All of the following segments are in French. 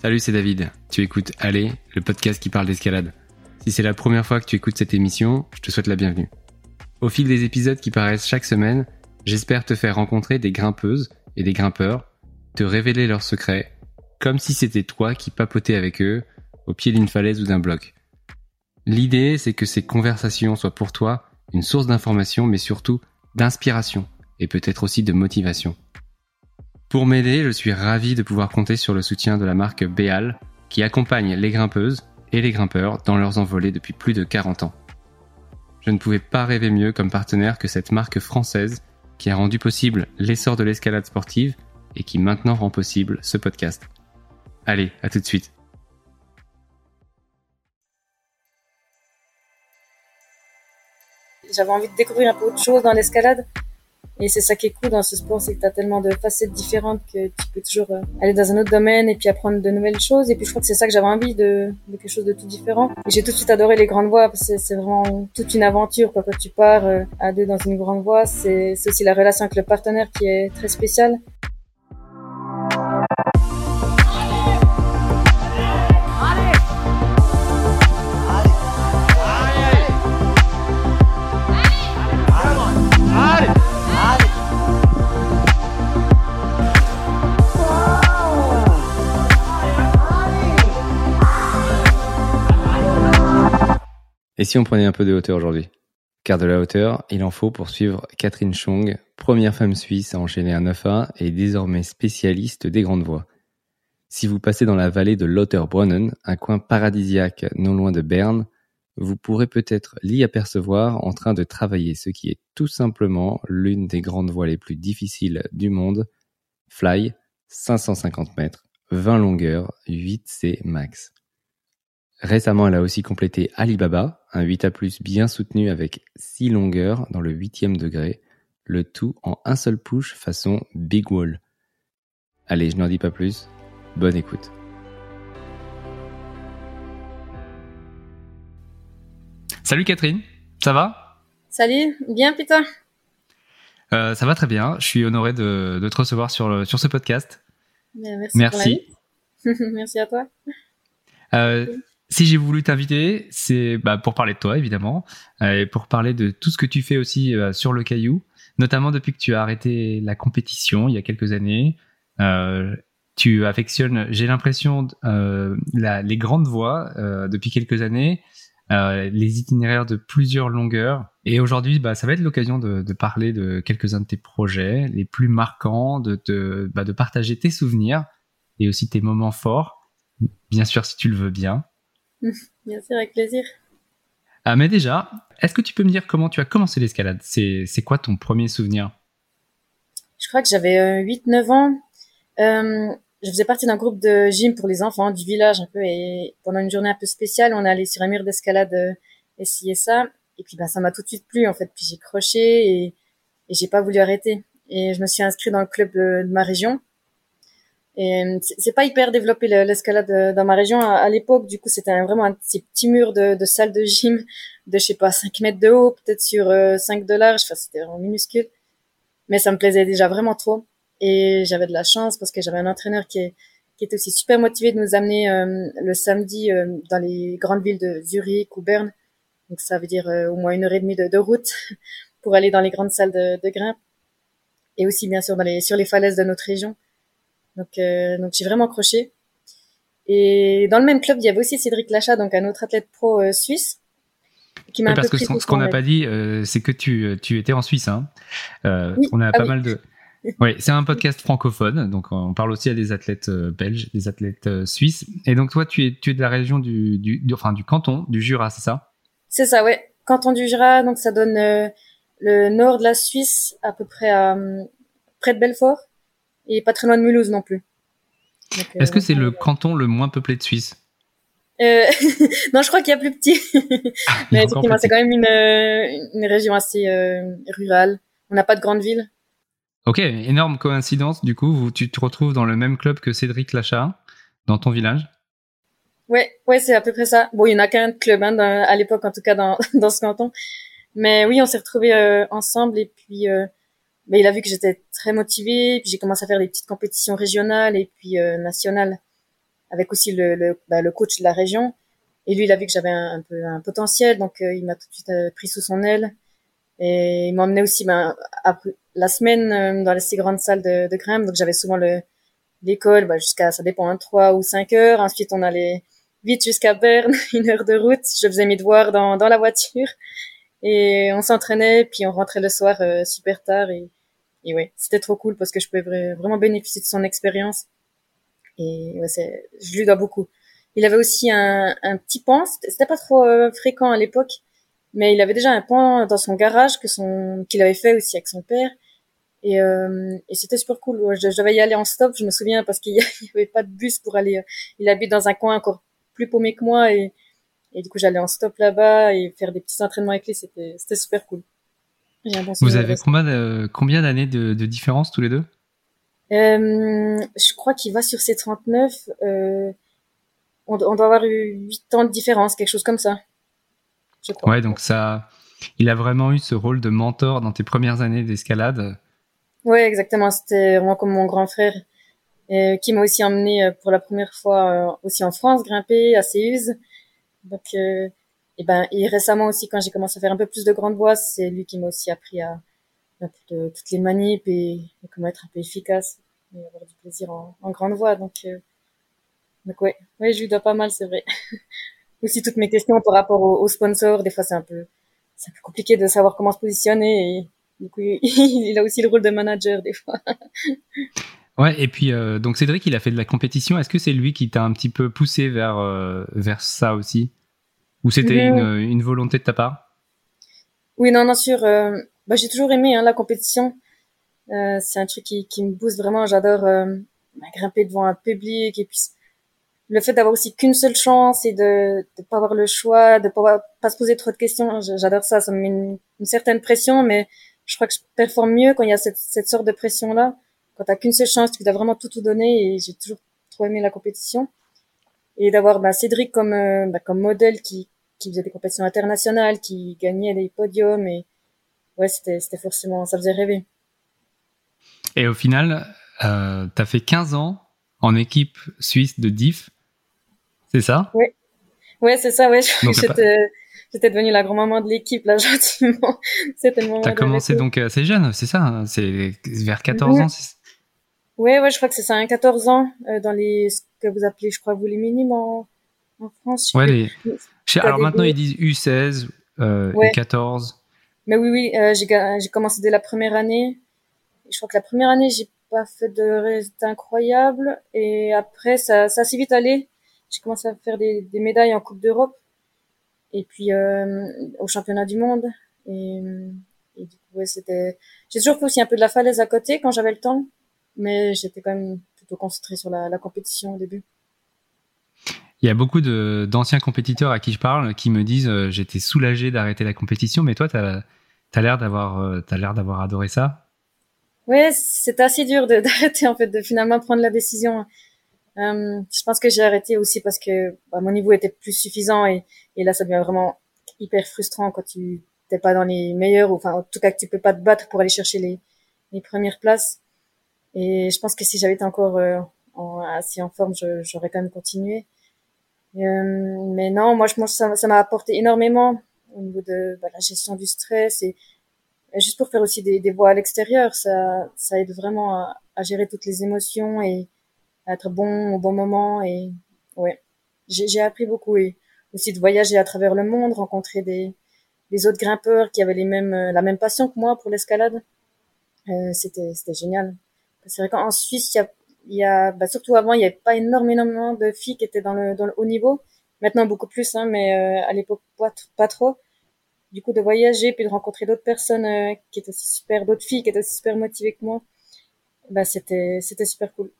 Salut, c'est David. Tu écoutes Allez, le podcast qui parle d'escalade. Si c'est la première fois que tu écoutes cette émission, je te souhaite la bienvenue. Au fil des épisodes qui paraissent chaque semaine, j'espère te faire rencontrer des grimpeuses et des grimpeurs, te révéler leurs secrets, comme si c'était toi qui papotais avec eux au pied d'une falaise ou d'un bloc. L'idée, c'est que ces conversations soient pour toi une source d'information, mais surtout d'inspiration et peut-être aussi de motivation. Pour m'aider, je suis ravi de pouvoir compter sur le soutien de la marque Béal, qui accompagne les grimpeuses et les grimpeurs dans leurs envolées depuis plus de 40 ans. Je ne pouvais pas rêver mieux comme partenaire que cette marque française qui a rendu possible l'essor de l'escalade sportive et qui maintenant rend possible ce podcast. Allez, à tout de suite. J'avais envie de découvrir un peu autre chose dans l'escalade et c'est ça qui est cool dans ce sport, c'est que tu as tellement de facettes différentes que tu peux toujours euh, aller dans un autre domaine et puis apprendre de nouvelles choses. Et puis je crois que c'est ça que j'avais envie de, de, quelque chose de tout différent. Et j'ai tout de suite adoré les grandes voies parce que c'est vraiment toute une aventure. Quoi. Quand tu pars euh, à deux dans une grande voie, c'est aussi la relation avec le partenaire qui est très spéciale. Et si on prenait un peu de hauteur aujourd'hui? Car de la hauteur, il en faut pour suivre Catherine Chong, première femme suisse à enchaîner un 9A et désormais spécialiste des grandes voies. Si vous passez dans la vallée de Lauterbrunnen, un coin paradisiaque non loin de Berne, vous pourrez peut-être l'y apercevoir en train de travailler ce qui est tout simplement l'une des grandes voies les plus difficiles du monde, Fly, 550 mètres, 20 longueurs, 8C max. Récemment, elle a aussi complété Alibaba, un 8A+, bien soutenu avec 6 longueurs dans le 8e degré, le tout en un seul push façon Big Wall. Allez, je n'en dis pas plus, bonne écoute. Salut Catherine, ça va? Salut, bien putain euh, Ça va très bien, je suis honoré de, te recevoir sur, sur ce podcast. merci. Merci, merci à toi. Euh, si j'ai voulu t'inviter, c'est bah, pour parler de toi évidemment, euh, et pour parler de tout ce que tu fais aussi euh, sur le caillou, notamment depuis que tu as arrêté la compétition il y a quelques années. Euh, tu affectionnes, j'ai l'impression, les grandes voies depuis quelques années, les itinéraires de plusieurs longueurs. Et aujourd'hui, bah, ça va être l'occasion de, de, parler de quelques-uns de tes projets les plus marquants, de, te, bah, de partager tes souvenirs et aussi tes moments forts, bien sûr si tu le veux bien. Bien sûr, avec plaisir. Ah, mais déjà, est-ce que tu peux me dire comment tu as commencé l'escalade? C'est quoi ton premier souvenir? Je crois que j'avais 8-9 euh, ans. Euh, je faisais partie d'un groupe de gym pour les enfants du village un peu et pendant une journée un peu spéciale, on est allé sur un mur d'escalade euh, essayer ça et puis ben ça m'a tout de suite plu en fait. Puis j'ai croché et, et j'ai pas voulu arrêter. Et je me suis inscrite dans le club de ma région et euh, c'est pas hyper développé l'escalade euh, dans ma région à, l'époque. Du coup, c'était vraiment un ces petits murs de, de salle de gym de je sais pas 5 mètres de haut, peut-être sur 5 euh, de large. Enfin, c'était vraiment minuscule. Mais ça me plaisait déjà vraiment trop. Et j'avais de la chance parce que j'avais un entraîneur qui, est, était aussi super motivé de nous amener le samedi dans les grandes villes de Zurich ou Berne. Donc ça veut dire au moins une heure et demie de, de route pour aller dans les grandes salles de, de grimpe. Et aussi bien sûr dans les, sur les falaises de notre région. Donc, euh, donc j'ai vraiment accroché. Et dans le même club, il y avait aussi Cédric Lachat, donc un autre athlète pro euh, suisse, qui m'a Parce que ce qu'on n'a pas dit, euh, c'est que tu, tu étais en Suisse. Hein. On a ah pas mal de. Oui, c'est un podcast francophone, donc on parle aussi à des athlètes belges, des athlètes suisses. Et donc toi, tu es, tu es de la région du, du, enfin du canton du Jura, c'est ça? C'est ça, ouais. Canton du Jura, donc ça donne le nord de la Suisse, à peu près à près de Belfort et pas très loin de Mulhouse non plus. Est-ce que euh, c'est le canton le moins peuplé de Suisse? Euh, non, je crois qu'il y a plus petit. Ah, Mais effectivement, c'est quand même une, euh, une région assez rurale. On n'a pas de grande ville. Ok, énorme coïncidence. Du coup, tu te retrouves dans le même club que Cédric Lachat, dans ton village? Ouais, ouais, c'est à peu près ça. Bon, il y en a qu'un club hein, à l'époque, en tout cas dans, dans ce canton. Mais oui, on s'est retrouvés ensemble et puis mais il a vu que j'étais très motivée, puis j'ai commencé à faire des petites compétitions régionales et puis euh, nationales. avec aussi le, le, bah, le coach de la région. Et lui, il a vu que j'avais un, peu un potentiel, donc il m'a tout de suite pris sous son aile. Et il m'emmenait aussi ben, la semaine dans les six grandes salles de, de donc j'avais souvent le l'école bah, jusqu'à ça dépend hein, trois ou cinq heures. Ensuite, on allait vite jusqu'à Berne, une heure de route. Je faisais mes devoirs dans, dans la voiture et on s'entraînais, puis on rentrait le soir euh, super tard et, et ouais, c'était trop cool parce que je pouvais vraiment bénéficier de son expérience et ouais, je lui dois beaucoup. Il avait aussi un, petit pan, c'était pas trop euh, fréquent à l'époque, mais il avait déjà un pan dans son garage que son qu'il avait fait aussi avec son père et, euh, et c'était super cool. Je, je, devais y aller en stop, je me souviens, parce qu'il n'y avait pas de bus pour aller. Il habite dans un coin encore plus paumé que moi et, et du coup j'allais en stop là-bas et faire des petits entraînements avec lui, c'était super cool. Vous avez combien combien d'années de, de, différence tous les deux? Euh, Je crois qu'il va sur ses 39. Euh, on, on, doit avoir eu 8 ans de différence, quelque chose comme ça. Je crois. Ouais, donc ça, il a vraiment eu ce rôle de mentor dans tes premières années d'escalade. Ouais, exactement. C'était vraiment comme mon grand frère euh, qui m'a aussi emmené euh, pour la première fois euh, aussi en France grimper à Séuse. Donc, euh, et ben, et récemment aussi quand j'ai commencé à faire un peu plus de grande voix, c'est lui qui m'a aussi appris à, toutes les manips et, comment être un peu efficace et avoir du plaisir en, grande voix. Donc, donc ouais, ouais, je lui dois pas mal, c'est vrai. aussi toutes mes questions par rapport aux, aux sponsors, des fois c'est un peu, c'est un peu compliqué de savoir comment se positionner du coup, il a aussi le rôle de manager des fois. Ouais, et puis euh, donc Cédric, il a fait de la compétition. Est-ce que c'est lui qui t'a un petit peu poussé vers euh, vers ça aussi, ou c'était une, une, volonté de ta part? Oui, non, non, sûr. Euh, bah, j'ai toujours aimé hein, la compétition. Euh, c'est un truc qui, qui me booste vraiment. J'adore euh, bah, grimper devant un public et puis le fait d'avoir aussi qu'une seule chance et de ne pas avoir le choix, de pas pas se poser trop de questions. J'adore ça. Ça me met une, une, certaine pression, mais je crois que je performe mieux quand il y a cette, cette sorte de pression là quand t'as qu'une seule chance, tu dois vraiment tout tout donner et j'ai toujours trop aimé la compétition et d'avoir bah, Cédric comme euh, bah, comme modèle qui qui faisait des compétitions internationales, qui gagnait des podiums et ouais c'était c'était forcément ça faisait rêver. Et au final, euh, tu as fait 15 ans en équipe suisse de DIF, c'est ça? Oui, ouais c'est ça, ouais. J'étais j'étais devenue la grand-maman de l'équipe là gentiment. C'était le moment. T'as commencé donc assez jeune, c'est ça hein? C'est vers 14 ans. Ouais, ouais, je crois que c'est ça, hein, 14 ans euh, dans les ce que vous appelez, je crois, vous les minimes en, en France. Ouais, les... alors maintenant ils disent U16 euh, ouais. 14 Mais oui, oui, euh, j'ai commencé dès la première année. Je crois que la première année, j'ai pas fait de résultats incroyables. Et après, ça, ça a assez vite allé. J'ai commencé à faire des, des médailles en Coupe d'Europe. Et puis euh, au championnat du monde. Et, et du coup, ouais, c'était. J'ai toujours fait aussi un peu de la falaise à côté quand j'avais le temps mais j'étais quand même plutôt concentré sur la, la, compétition au début. Il y a beaucoup d'anciens compétiteurs à qui je parle qui me disent euh, j'étais soulagé d'arrêter la compétition, mais toi, tu as, as l'air d'avoir euh, l'air d'avoir adoré ça. Ouais, c'est assez dur d'arrêter en fait, de finalement prendre la décision. Euh, je pense que j'ai arrêté aussi parce que bah, mon niveau était plus suffisant et, et là, ça devient vraiment hyper frustrant quand tu t'es pas dans les meilleurs, ou enfin en tout cas que tu peux pas te battre pour aller chercher les, les premières places. Et je pense que si j'avais été encore euh, en, assez en forme, j'aurais quand même continué. Euh, mais non, moi je pense que ça m'a apporté énormément au niveau de bah, la gestion du stress et, juste pour faire aussi des, des voies à l'extérieur, ça, ça aide vraiment à, à, gérer toutes les émotions et à être bon au bon moment. Et ouais, j'ai appris beaucoup et aussi de voyager à travers le monde, rencontrer des, des autres grimpeurs qui avaient les mêmes, la même passion que moi pour l'escalade. Euh, C'était génial. C'est vrai qu'en Suisse, il y a, y a bah, surtout avant, il n'y avait pas énormément de filles qui étaient dans le, dans le haut niveau. Maintenant, beaucoup plus, hein, mais euh, à l'époque, pas, pas trop. Du coup, de voyager, puis de rencontrer d'autres personnes euh, qui étaient aussi super, d'autres filles qui étaient aussi super motivées que moi, bah, c'était, c'était super cool.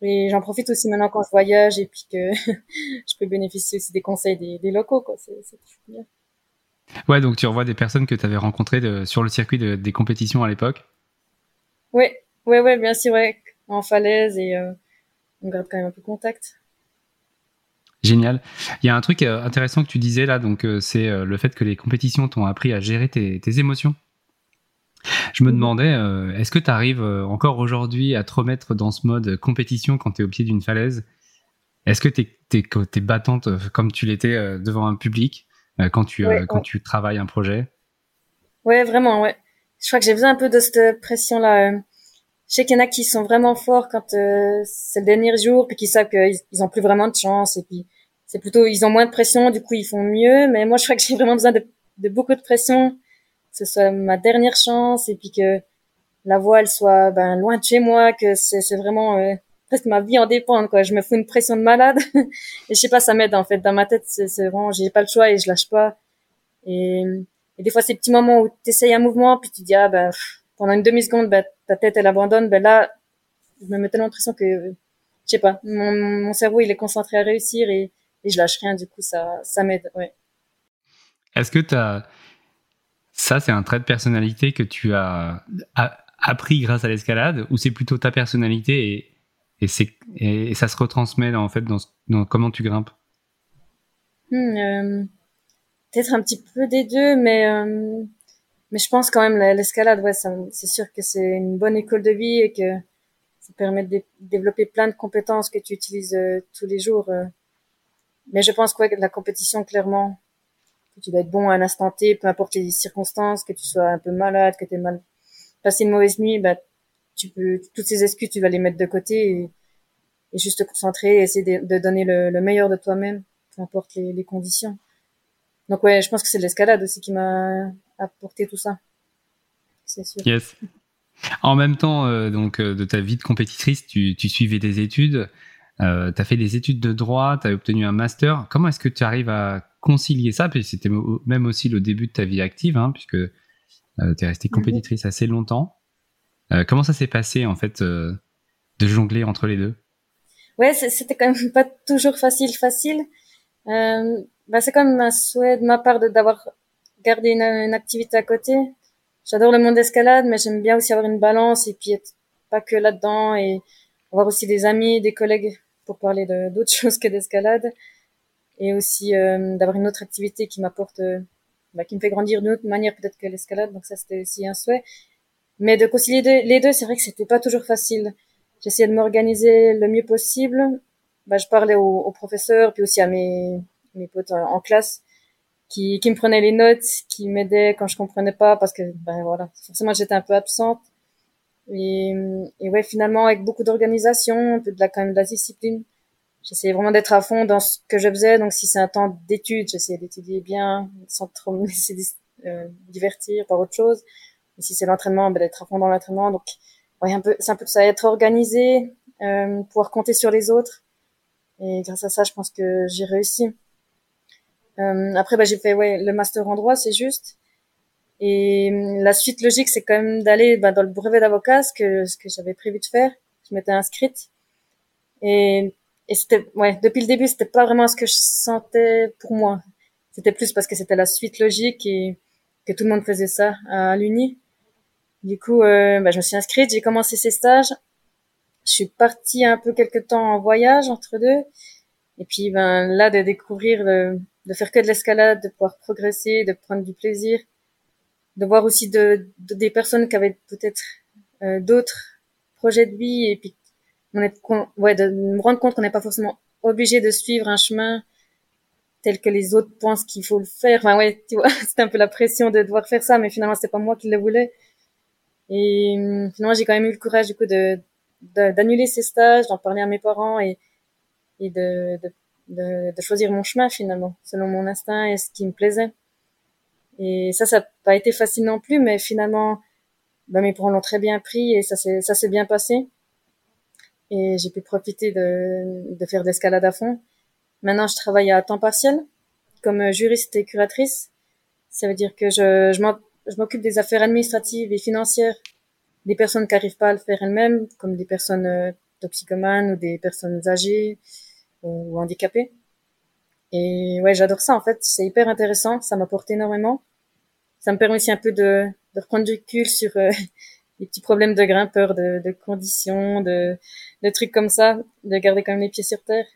Et j'en profite aussi maintenant quand je voyage et puis que je peux bénéficier aussi des conseils des, des locaux, quoi. C'est, c'est bien. Ouais, donc tu revois des personnes que tu avais rencontrées de, sur le circuit de, des compétitions à l'époque? Ouais, Ouais, ouais, bien sûr, ouais, en falaise et euh, on garde quand même un peu contact. Génial. Il y a un truc euh, intéressant que tu disais là, donc euh, c'est le fait que les compétitions t'ont appris à gérer tes, tes émotions. Je me mhm. demandais, est-ce que tu arrives encore aujourd'hui à te remettre dans ce mode compétition quand tu es au pied d'une falaise? Est-ce que tu es, battante comme tu l'étais devant un public quand tu quand tu travailles un projet? Ouais, vraiment, ouais. Je crois que j'ai besoin un peu de cette pression là. Je sais qu'il y en a qui sont vraiment forts quand c'est le dernier jour, puis qui savent qu'ils ils ont plus vraiment de chance, et puis c'est plutôt ils ont moins de pression, du coup ils font mieux. Mais moi, je crois que j'ai vraiment besoin de, de beaucoup de pression, que ce soit ma dernière chance, et puis que la voix elle soit ben loin de chez moi, que c'est vraiment euh, presque ma vie en dépend quoi. Je me fous une pression de malade et je sais pas ça m'aide en fait dans ma tête c'est vraiment j'ai pas le choix et je lâche pas et, et des fois ces petits moments où tu essayes un mouvement puis tu dis ah ben pendant une demi seconde ben ta tête elle abandonne ben là je me mets tellement l'impression que je sais pas mon, mon cerveau il est concentré à réussir et, et je lâche rien du coup ça ça m'aide ouais. Est-ce que tu as ça, c'est un trait de personnalité que tu as, appris grâce à l'escalade ou c'est plutôt ta personnalité et, et, c'est, et, ça se retransmet en fait dans, dans comment tu grimpes? Hmm, euh, Peut-être un petit peu des deux, mais euh, mais je pense quand même l'escalade, ouais, c'est sûr que c'est une bonne école de vie et que ça permet de développer plein de compétences que tu utilises euh, tous les jours. mais je pense que la compétition, clairement, que tu dois être bon à un instant T, peu importe les circonstances, que tu sois un peu malade, que tu es mal passer une mauvaise nuit, bah, tu peux, toutes ces excuses, tu vas les mettre de côté et, juste te concentrer et essayer de, donner le, le, meilleur de toi-même, peu importe les, conditions. Donc ouais, je pense que c'est l'escalade aussi qui m'a apporté tout ça. C'est sûr. Yes. En même temps, euh, donc, euh, de ta vie de compétitrice, tu, tu suivais des études, euh, tu as fait des études de droit, tu as obtenu un master. Comment est-ce que tu arrives à concilier ça? Puis c'était même aussi le début de ta vie active, hein, puisque euh, tu es restée mhm. compétitrice assez longtemps. Euh, comment ça s'est passé en fait de jongler entre les deux? Ouais, c'était quand même pas toujours facile, facile. Euh, bah, c'est comme un souhait de ma part d'avoir gardé une, une, activité à côté. J'adore le monde d'escalade, mais j'aime bien aussi avoir une balance et puis être pas que là-dedans et avoir aussi des amis, des collègues pour parler d'autres choses que d'escalade et aussi euh, d'avoir une autre activité qui m'apporte bah, qui me fait grandir d'une autre manière peut-être que l'escalade. Donc ça, c'était aussi un souhait. Mais de concilier les deux, c'est vrai que c'était pas toujours facile. J'essayais de m'organiser le mieux possible. Bah, je parlais aux, aux, professeurs, puis aussi à mes, mes potes en, classe, qui, me prenaient les notes, qui m'aidaient quand je comprenais pas, parce que ben voilà, forcément j'étais un peu absente. Et, et ouais, finalement, avec beaucoup d'organisation, un peu de la quand même de la discipline, j'essayais vraiment d'être à fond dans ce que je faisais. Donc, si c'est un temps d'étude, j'essayais d'étudier bien, sans trop me laisser euh, divertir par autre chose. Et si c'est l'entraînement, ben, d'être à fond dans l'entraînement. Donc, ouais, un peu, c'est un peu ça, être organisé, euh, pouvoir compter sur les autres. Et grâce à ça, je pense que j'ai réussi. Euh, après, ben, j'ai fait ouais, le master en droit, c'est juste. Et euh, la suite logique, c'est quand même d'aller ben, dans le brevet d'avocat, ce que, ce que j'avais prévu de faire. Je m'étais inscrite. Et et c'était ouais depuis le début c'était pas vraiment ce que je sentais pour moi c'était plus parce que c'était la suite logique et que tout le monde faisait ça à l'uni du coup euh, bah, je me suis inscrite j'ai commencé ces stages je suis partie un peu quelque temps en voyage entre deux et puis ben là de découvrir de faire que de l'escalade de pouvoir progresser de prendre du plaisir de voir aussi de, des personnes qui avaient peut-être euh, d'autres projets de vie et puis on est, ouais, de me rendre compte qu'on n'est pas forcément obligé de suivre un chemin tel que les autres pensent qu'il faut le faire. Enfin, ouais, tu vois, c'était un peu la pression de devoir faire ça, mais finalement, c'était pas moi qui le voulais. Et hum, finalement, j'ai quand même eu le courage, du coup, de, d'annuler ces stages, d'en parler à mes parents et, et de, de, de, de, choisir mon chemin, finalement, selon mon instinct et ce qui me plaisait. Et ça, ça n'a pas été facile non plus, mais finalement, ben, mes parents l'ont très bien pris et ça s'est, bien passé et j'ai pu profiter de, de faire de l'escalade à fond. Maintenant, je travaille à temps partiel comme juriste et curatrice. Ça veut dire que je, je m'occupe des affaires administratives et financières des personnes qui n'arrivent pas à le faire elles-mêmes, comme des personnes euh, toxicomanes ou des personnes âgées ou handicapées. Et ouais, j'adore ça en fait. C'est hyper intéressant. Ça m'apporte énormément. Ça me permet aussi un peu de, de reprendre du recul sur euh, des petits problèmes de grimpeur, de, de conditions, de, de trucs comme ça, de garder quand même les pieds sur terre.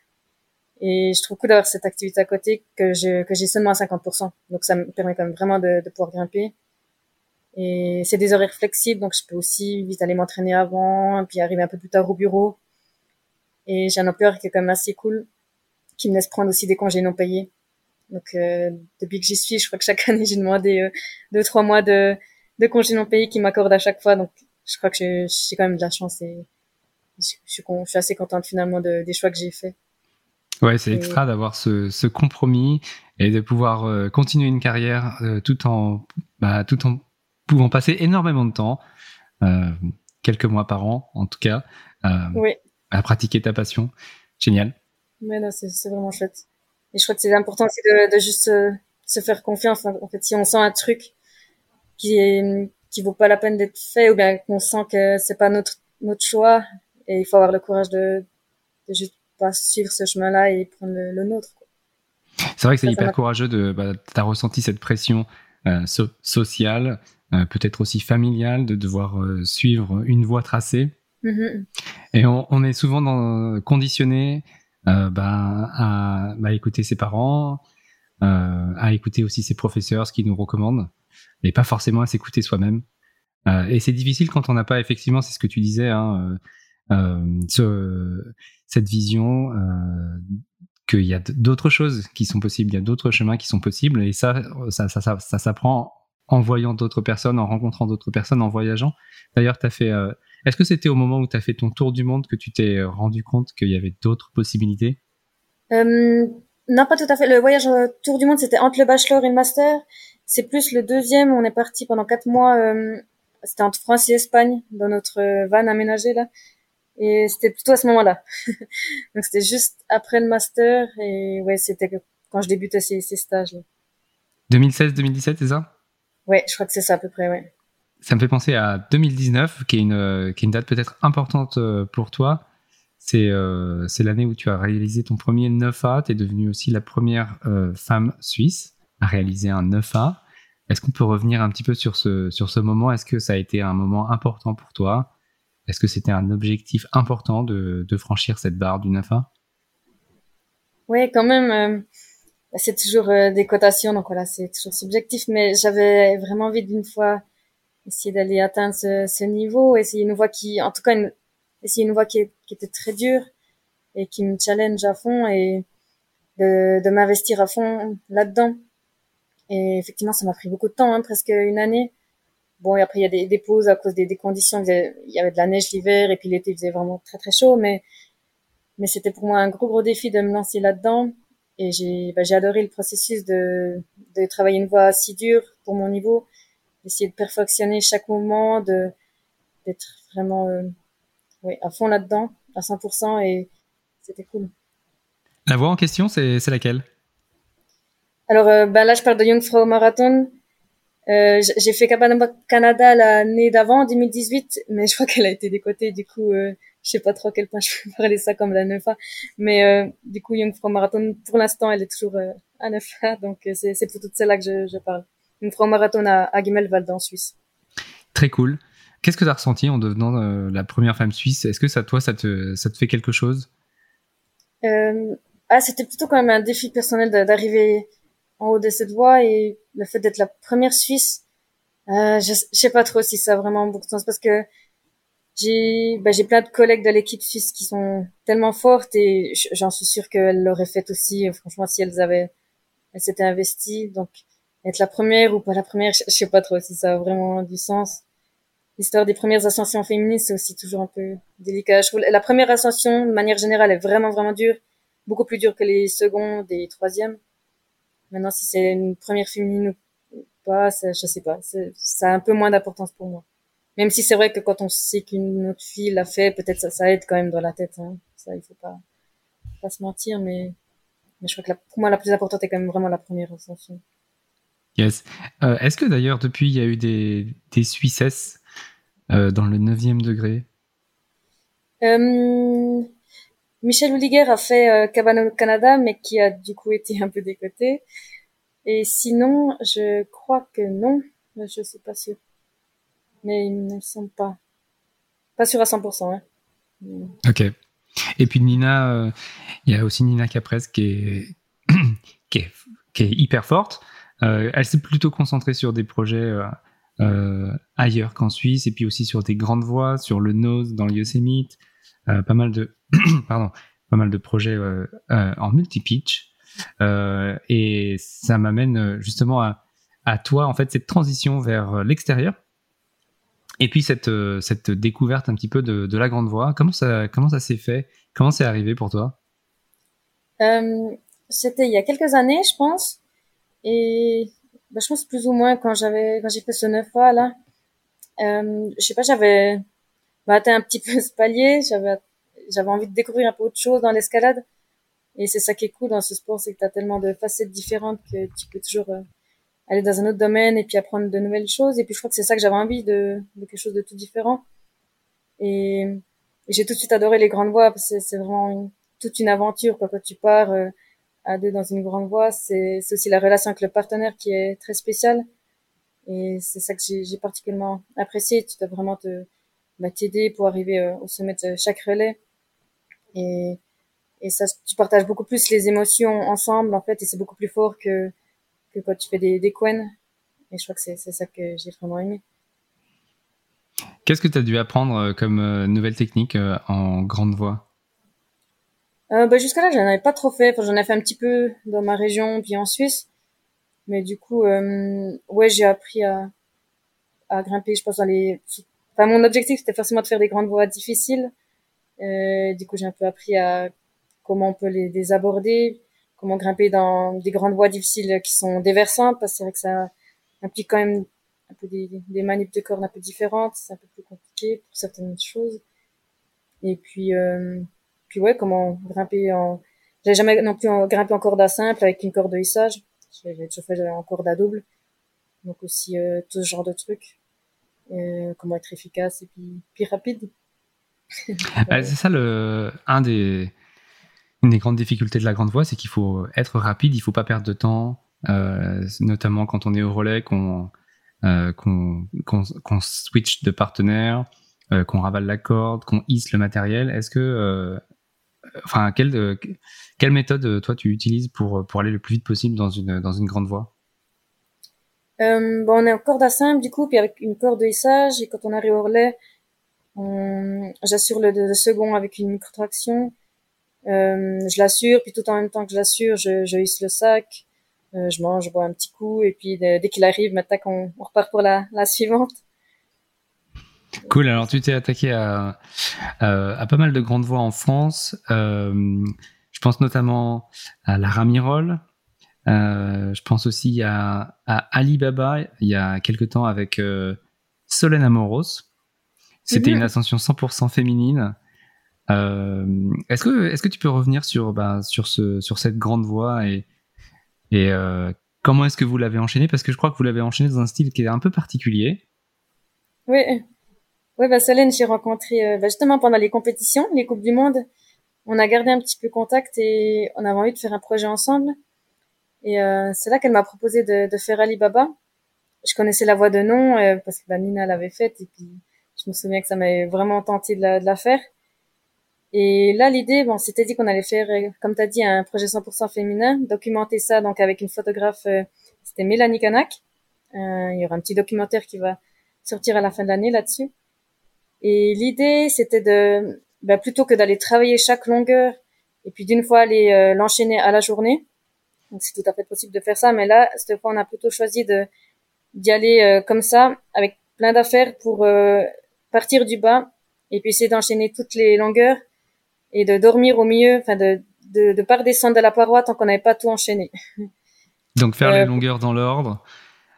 Et je trouve cool d'avoir cette activité à côté que je, que j'ai seulement à 50%. Donc ça me permet quand même vraiment de, de pouvoir grimper. Et c'est des horaires flexibles, donc je peux aussi vite aller m'entraîner avant, puis arriver un peu plus tard au bureau. Et j'ai un employeur qui est quand même assez cool. qui me laisse prendre aussi des congés non payés. Donc depuis que j'y suis, je crois que chaque année j'ai demandé deux trois mois de de congés non payés qui m'accordent à chaque fois. Donc je crois que j'ai quand même de la chance et je, suis, je suis assez contente finalement de, des choix que j'ai faits. Ouais, c'est extra d'avoir ce, ce, compromis et de pouvoir euh, continuer une carrière euh, tout en bah, tout en pouvant passer énormément de temps, euh, quelques mois par an en tout cas, oui. À pratiquer ta passion. Génial. Mais non, c'est vraiment chouette. Et je crois que c'est important aussi de, de juste se faire confiance. En fait, si on sent un truc qui est qui vaut pas la peine d'être fait ou bien qu'on sent que c'est pas notre notre choix et il faut avoir le courage de, de juste pas suivre ce chemin-là et prendre le, nôtre. C'est vrai que c'est hyper courageux de bah, t'as ressenti cette pression euh, sociale, euh, peut-être aussi familiale, de devoir euh, suivre une voie tracée. Mm-hmm. Et on, est souvent conditionné bah, à bah, écouter ses parents, à écouter aussi ses professeurs, ce qu'ils nous recommandent et pas forcément à s'écouter soi-même. Euh, et c'est difficile quand on n'a pas effectivement, c'est ce que tu disais, hein, euh, euh ce, cette vision euh, qu'il y a d'autres choses qui sont possibles, il y a d'autres chemins qui sont possibles, et ça, ça, ça, ça s'apprend en voyant d'autres personnes, en rencontrant d'autres personnes, en voyageant. D'ailleurs, tu as fait. Euh, est-ce que c'était au moment où tu as fait ton tour du monde que tu t'es rendu compte qu'il y avait d'autres possibilités? Euh, Non, pas tout à fait. Le voyage tour du monde, c'était entre le bachelor et le master. C'est plus le deuxième. On est parti pendant quatre mois. Euh, c'était entre France et Espagne dans notre euh, van aménagé là. Et c'était plutôt à ce moment-là. Donc c'était juste après le master et ouais, c'était quand je débutais ces, ces stages. 2016-2017, c'est ça? Ouais, je crois que c'est ça à peu près, ouais. Ça me fait penser à 2019, qui est une, qui est une date peut-être importante euh, pour toi. C'est euh, l'année où tu as réalisé ton premier 9A. Tu es devenue aussi la première euh, femme suisse à réaliser un 9A. Est-ce qu'on peut revenir un petit peu sur ce, moment? Est-ce que ça a été un moment important pour toi? Est-ce que c'était un objectif important de, franchir cette barre du 9A Oui, quand même. Euh, c'est toujours euh, des cotations, donc voilà, c'est toujours subjectif. Mais j'avais vraiment envie d'une fois essayer d'aller atteindre ce, ce, niveau, essayer une voie qui, en tout cas, une, essayer une voie qui, qui, était très dure et qui me challenge à fond et de, de m'investir à fond là-dedans. Et effectivement, ça m'a pris beaucoup de temps, hein, presque une année. Bon, et après, il y a des, des pauses à cause des, des conditions. Il y avait de la neige l'hiver et puis l'été, il faisait vraiment très, très chaud. Mais, mais c'était pour moi un gros, gros défi de me lancer là-dedans. Et j'ai, bah, j'ai adoré le processus de, de travailler une voie si dure pour mon niveau, d'essayer de perfectionner chaque moment, de, d'être vraiment, euh, oui, à fond là-dedans, à 100%. Et c'était cool. La voie en question, c'est, laquelle? Alors euh, ben là, je parle de Jungfrau Marathon. Euh, j'ai fait Canada l'année d'avant, en 2018, mais je crois qu'elle a été décotée. Du coup, euh, je sais pas trop à quel point je peux parler ça comme la 9A. Mais euh, du coup, Jungfrau Marathon, pour l'instant, elle est toujours euh, à 9A. Donc, c'est pour toutes celles-là que je, je parle. Jungfrau Marathon à, à Gimelwald en Suisse. Très cool. Qu'est-ce que tu as ressenti en devenant la première femme suisse? Est-ce que ça, toi, ça te, ça te fait quelque chose? Ah, c'était plutôt quand même un défi personnel d'arriver en haut de cette voie et le fait d'être la première Suisse, euh, je, je, sais pas trop si ça a vraiment beaucoup de sens parce que j'ai bah, j'ai plein de collègues de l'équipe suisse qui sont tellement fortes et j'en suis sûre qu'elles l'auraient fait aussi franchement si elles avaient elles s'étaient investies donc être la première ou pas la première je, sais pas trop si ça a vraiment du sens l'histoire des premières ascensions féministes c'est aussi toujours un peu délicat je trouve la première ascension de manière générale est vraiment vraiment dure beaucoup plus dure que les secondes et troisièmes Maintenant, si c'est une première féminine ou pas, ça, je sais pas. Ça a un peu moins d'importance pour moi. Même si c'est vrai que quand on sait qu'une autre fille l'a fait, peut-être ça, aide quand même dans la tête. Hein. Ça, il faut pas, pas se mentir, mais, je crois que pour moi, la plus importante est quand même vraiment la première ascension. Yes. Euh, Est-ce que d'ailleurs, depuis, il y a eu des, des Suissesses euh, dans le 9e degré? Euh, Michel Houliguer a fait Cabana au Canada, mais qui a du coup été un peu décoté. Et sinon, je crois que non. Je suis pas sûre. Mais ils ne sont pas. Pas sûr à 100%. Hein. Ok. Et puis Nina, il y a aussi Nina qui est, qui est, qui est hyper forte. Euh, elle s'est plutôt concentrée sur des projets euh, euh ailleurs qu'en Suisse, et puis aussi sur des grandes voies, sur le Nose dans le Yosemite, pas mal de, pardon, pas mal de projets en multi-pitch. et ça m'amène justement à, toi, en fait, cette transition vers l'extérieur. Et puis cette, découverte un petit peu de, de la grande voix. Comment ça, comment ça s'est fait? Comment c'est arrivé pour toi? C'était il y a quelques années, je pense. Et bah, je pense plus ou moins quand j'avais quand j'ai fait ce neuf fois là. Euh, je sais pas, j'avais bah, atteint un petit peu ce palier. J'avais j'avais envie de découvrir un peu autre chose dans l'escalade. Et c'est ça qui est cool dans ce sport, c'est que tu as tellement de facettes différentes que tu peux toujours euh, aller dans un autre domaine et puis apprendre de nouvelles choses. Et puis je crois que c'est ça que j'avais envie de, de quelque chose de tout différent. Et, j'ai tout de suite adoré les grandes voies parce que c'est vraiment toute une aventure quoi, quand tu pars. Euh, à deux dans une grande voie, c'est aussi la relation avec le partenaire qui est très spéciale. Et c'est ça que j'ai particulièrement apprécié. Tu dois vraiment te bah, t'aider pour arriver euh, au sommet de chaque relais. Et, et ça, tu partages beaucoup plus les émotions ensemble, en fait, et c'est beaucoup plus fort que, que quand tu fais des, des coins. Et je crois que c'est ça que j'ai vraiment aimé. Qu'est-ce que tu as dû apprendre euh, comme euh, nouvelle technique en grande voie? Euh, bah, jusqu'à là, j'en avais pas trop fait. Enfin, j'en ai fait un petit peu dans ma région, puis en Suisse. Mais du coup, euh, ouais, j'ai appris à, à grimper, je pense, dans les... Enfin, mon objectif, c'était forcément de faire des grandes voies difficiles. Euh, du coup, j'ai un peu appris à comment on peut les, les, aborder, comment grimper dans des grandes voies difficiles qui sont déversantes, parce que c'est vrai que ça implique quand même un peu des, des manipes de cordes un peu différentes, c'est un peu plus compliqué pour certaines choses. Et puis, euh, puis ouais, comment grimper en... J'ai jamais non plus grimpé en corde à simple avec une corde de hissage. J'ai déjà fait en corde à double. Donc aussi euh, tout ce genre de trucs. Euh, comment être efficace et puis, rapide. c'est ça le un des une des grandes difficultés de la grande voie, c'est qu'il faut être rapide, il faut pas perdre de temps, euh, notamment quand on est au relais, qu'on qu'on qu'on switch de partenaire, qu'on ravale la corde, qu'on hisse le matériel. Est-ce que enfin, quelle, euh, quelle méthode euh, toi tu utilises pour, pour aller le plus vite possible dans une, dans une grande voie? Euh, bon, on est en corde à simple du coup, puis avec une corde de hissage, et quand on arrive au relais, j'assure le, second avec une micro-traction. Euh, je l'assure, puis tout en même temps que je l'assure, je, je hisse le sac, euh, je mange, je bois un petit coup, et puis dès qu'il arrive, maintenant qu'on on repart pour la, la suivante. Cool. Alors, tu t'es attaqué à, à, pas mal de grandes voix en France. Euh, je pense notamment à la Ramirol. Euh, je pense aussi à, à Alibaba il y a quelque temps avec euh, Solène Amoros. C'était mhm. une ascension 100% féminine. Euh, est-ce que est-ce que tu peux revenir sur bah, sur ce sur cette grande voix et et comment est-ce que vous l'avez enchaîné parce que je crois que vous l'avez enchaîné dans un style qui est un peu particulier. Oui, oui, bah Solène, j'ai rencontré euh, bah, justement pendant les compétitions, les coupes du monde. On a gardé un petit peu contact et on avait envie de faire un projet ensemble. Et euh, c'est là qu'elle m'a proposé de, de, faire Alibaba. Je connaissais la voix de nom euh, parce que bah, Nina l'avait faite et puis je me souviens que ça m'avait vraiment tenté de la, de la, faire. Et là, l'idée, bon, c'était dit qu'on allait faire, comme tu as dit, un projet 100% féminin, documenter ça donc avec une photographe, c'était Mélanie Kanak. il y aura un petit documentaire qui va sortir à la fin de l'année là-dessus. Et l'idée, c'était de, bah, plutôt que d'aller travailler chaque longueur et puis d'une fois aller euh, l'enchaîner à la journée. Donc c'est tout à fait possible de faire ça, mais là, cette fois, on a plutôt choisi de d'y aller euh, comme ça, avec plein d'affaires pour euh, partir du bas et puis essayer d'enchaîner toutes les longueurs et de dormir au milieu, enfin de de, de pas redescendre de la paroi tant qu'on n'avait pas tout enchaîné. Donc faire les longueurs dans l'ordre.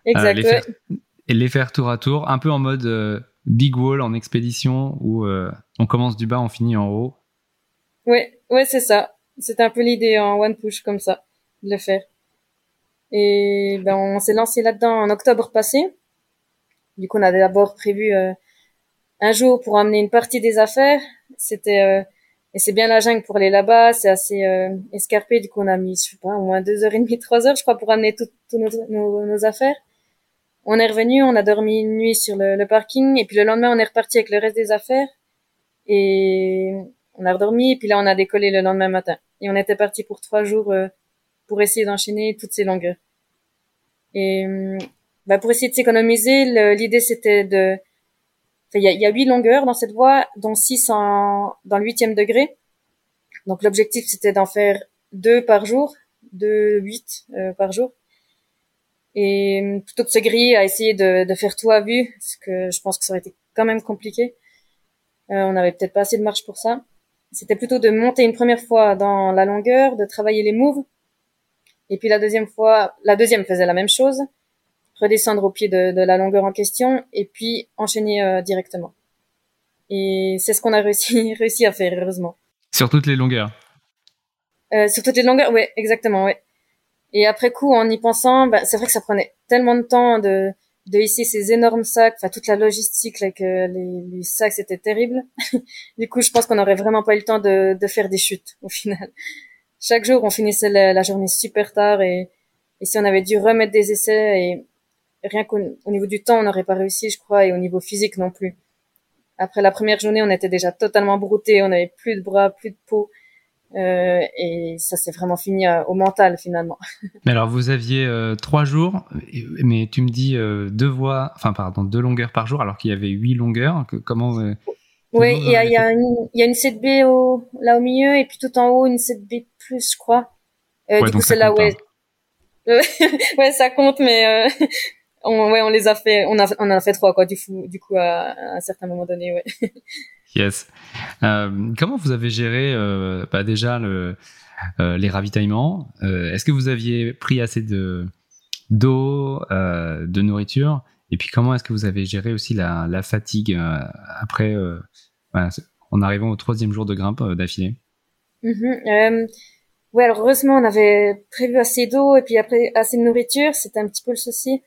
Exact. et les faire tour à tour, un peu en mode big wall en expédition où euh, on commence du bas, on finit en haut. Ouais, ouais, c'est ça. C'est un peu l'idée en one push comme ça de le faire. Et ben on s'est lancé là-dedans en octobre passé. Du coup, on a d'abord prévu euh, un jour pour amener une partie des affaires. C'était euh, et c'est bien la jungle pour aller là-bas. C'est assez escarpé. Du coup, on a mis je sais pas au moins deux heures et demie, trois heures, je crois, pour amener toutes nos, nos affaires. On est revenu, on a dormi une nuit sur le, parking, et puis le lendemain, on est reparti avec le reste des affaires. Et on a redormi, et puis là, on a décollé le lendemain matin. Et on était parti pour trois jours euh, pour essayer d'enchaîner toutes ces longueurs. Et hum, bah, pour essayer de s'économiser, l'idée c'était de... Il y, a, huit longueurs dans cette voie, dont six en, dans le huitième degré. Donc l'objectif c'était d'en faire deux par jour, deux huit euh, par jour. Et plutôt que de se griller à essayer de, de, faire tout à vue, parce que je pense que ça aurait été quand même compliqué. Euh, on n'avait peut-être pas assez de marche pour ça. C'était plutôt de monter une première fois dans la longueur, de travailler les moves. Et puis la deuxième fois, la deuxième faisait la même chose, redescendre au pied de, de la longueur en question et puis enchaîner euh, directement. Et c'est ce qu'on a réussi, réussi à faire, heureusement. Sur toutes les longueurs euh, Sur toutes les longueurs, oui, exactement, oui. Et après coup, en y pensant, bah, c'est vrai que ça prenait tellement de temps de, de hisser ces énormes sacs, enfin toute la logistique avec les, les, sacs, c'était terrible. du coup, je pense qu'on n'aurait vraiment pas eu le temps de, de, faire des chutes au final. Chaque jour, on finissait la, journée super tard et, et, si on avait dû remettre des essais et rien qu'au niveau du temps, on n'aurait pas réussi, je crois, et au niveau physique non plus. Après la première journée, on était déjà totalement brouté, on avait plus de bras, plus de peau. Euh, et ça s'est vraiment fini euh, au mental finalement. Mais alors vous aviez euh, trois jours, mais tu me dis euh, deux voies, enfin pardon, deux longueurs par jour, alors qu'il y avait huit longueurs. comment Oui, il y a, y, y a une 7B au, là au milieu et puis tout en haut une 7B plus, je crois. Ouais, du coup c'est là où ouais, ouais ça compte, mais on, ouais, on les a fait, on a, on a fait trois quoi, du coup, du coup à, à un certain moment donné, ouais. Yes. Euh, comment vous avez géré euh, bah déjà euh, les ravitaillements? Est-ce que vous aviez pris assez de d'eau, de nourriture? Et puis comment est-ce que vous avez géré aussi la, fatigue après voilà, en arrivant au troisième jour de grimpe d'affilée? Mm -hmm. Alors heureusement on avait prévu assez d'eau et puis après assez de nourriture, c'était un petit peu le souci.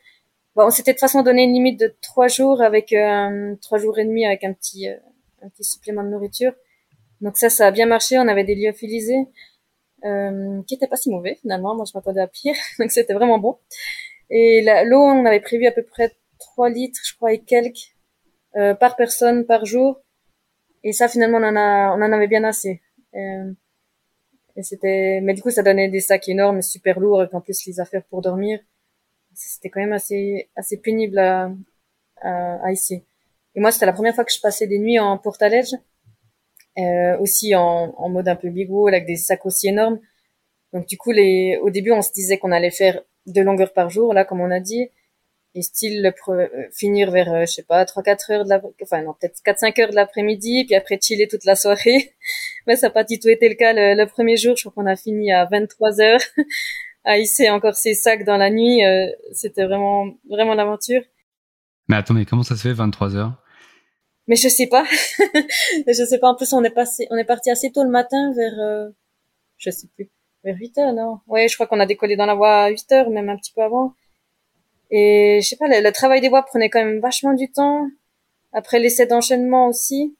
On s'était de toute façon donné une limite de trois jours avec trois jours et demi avec un petit un petit supplément de nourriture. Donc ça, ça a bien marché. On avait des lyophilisés euh, qui étaient pas si mauvais finalement. Moi, je m'attendais à pire, donc c'était vraiment bon. Et l'eau, on avait prévu à peu près 3 litres, je crois, et quelques euh, par personne par jour. Et ça, finalement, on en a, on en avait bien assez. Euh, et c'était, mais du coup, ça donnait des sacs énormes, super lourds, et en plus les affaires pour dormir c'était quand même assez assez pénible à, à, à ici. Moi, c'était la première fois que je passais des nuits en portalège, euh, aussi en, mode un peu bigot, avec des sacs aussi énormes. Donc du coup, au début, on se disait qu'on allait faire deux longueurs par jour, là, comme on a dit, et style le euh, finir vers, euh, je sais pas, 3-4 heures de la, enfin non, peut-être 4-5 heures de l'après-midi, puis après chiller toute la soirée. Mais ça n'a pas du tout été le cas le, premier jour. Je crois qu'on a fini à 23 heures à hisser encore ses sacs dans la nuit. Euh, c'était vraiment, vraiment l'aventure. Mais attendez, comment ça se fait 23 heures? Mais je sais pas. je sais pas. En plus, on est passé, on est parti assez tôt le matin vers, euh, je sais plus, vers 8 heures, non? Ouais, je crois qu'on a décollé dans la voie à 8 heures, même un petit peu avant. Et je sais pas, le, travail des voies prenait quand même vachement du temps. Après l'essai d'enchaînement aussi.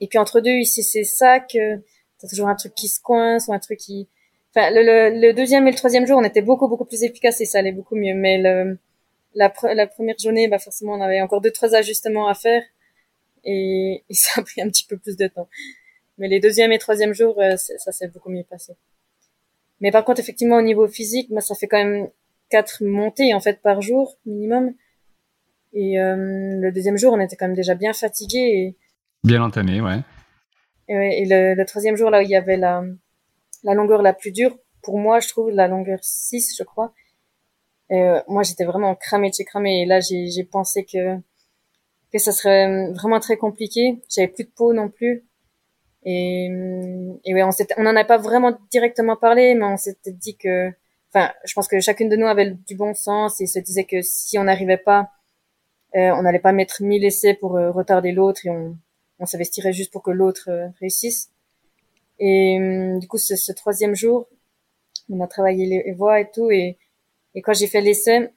Et puis entre deux, ici, ces sacs, euh, t'as toujours un truc qui se coince ou un truc qui, Enfin, le, le, deuxième et le troisième jour, on était beaucoup beaucoup plus efficace et ça allait beaucoup mieux. Mais le, la, la première journée, bah forcément, on avait encore deux trois ajustements à faire et, et, ça a pris un petit peu plus de temps. Mais les deuxième et troisième jours, euh, ça s'est beaucoup mieux passé. Mais par contre, effectivement, au niveau physique, bah, ça fait quand même quatre montées en fait par jour minimum. Et euh, le deuxième jour, on était quand même déjà bien fatigué. Et... Bien entamé, ouais. Et, et le, le, troisième jour, là où il y avait la, la longueur la plus dure pour moi, je trouve la longueur 6, je crois. Euh, moi, j'étais vraiment cramée de chez cramée. Et là, j'ai pensé que que ça serait vraiment très compliqué. J'avais plus de peau non plus. Et, et ouais, on on en a pas vraiment directement parlé, mais on s'était dit que, enfin, je pense que chacune de nous avait du bon sens et se disait que si on n'arrivait pas, euh, on n'allait pas mettre mille essais pour euh, retarder l'autre et on, on s'investirait juste pour que l'autre euh, réussisse. Et du coup, ce, ce, troisième jour, on a travaillé les voix et tout. Et, et quand j'ai fait l'essai,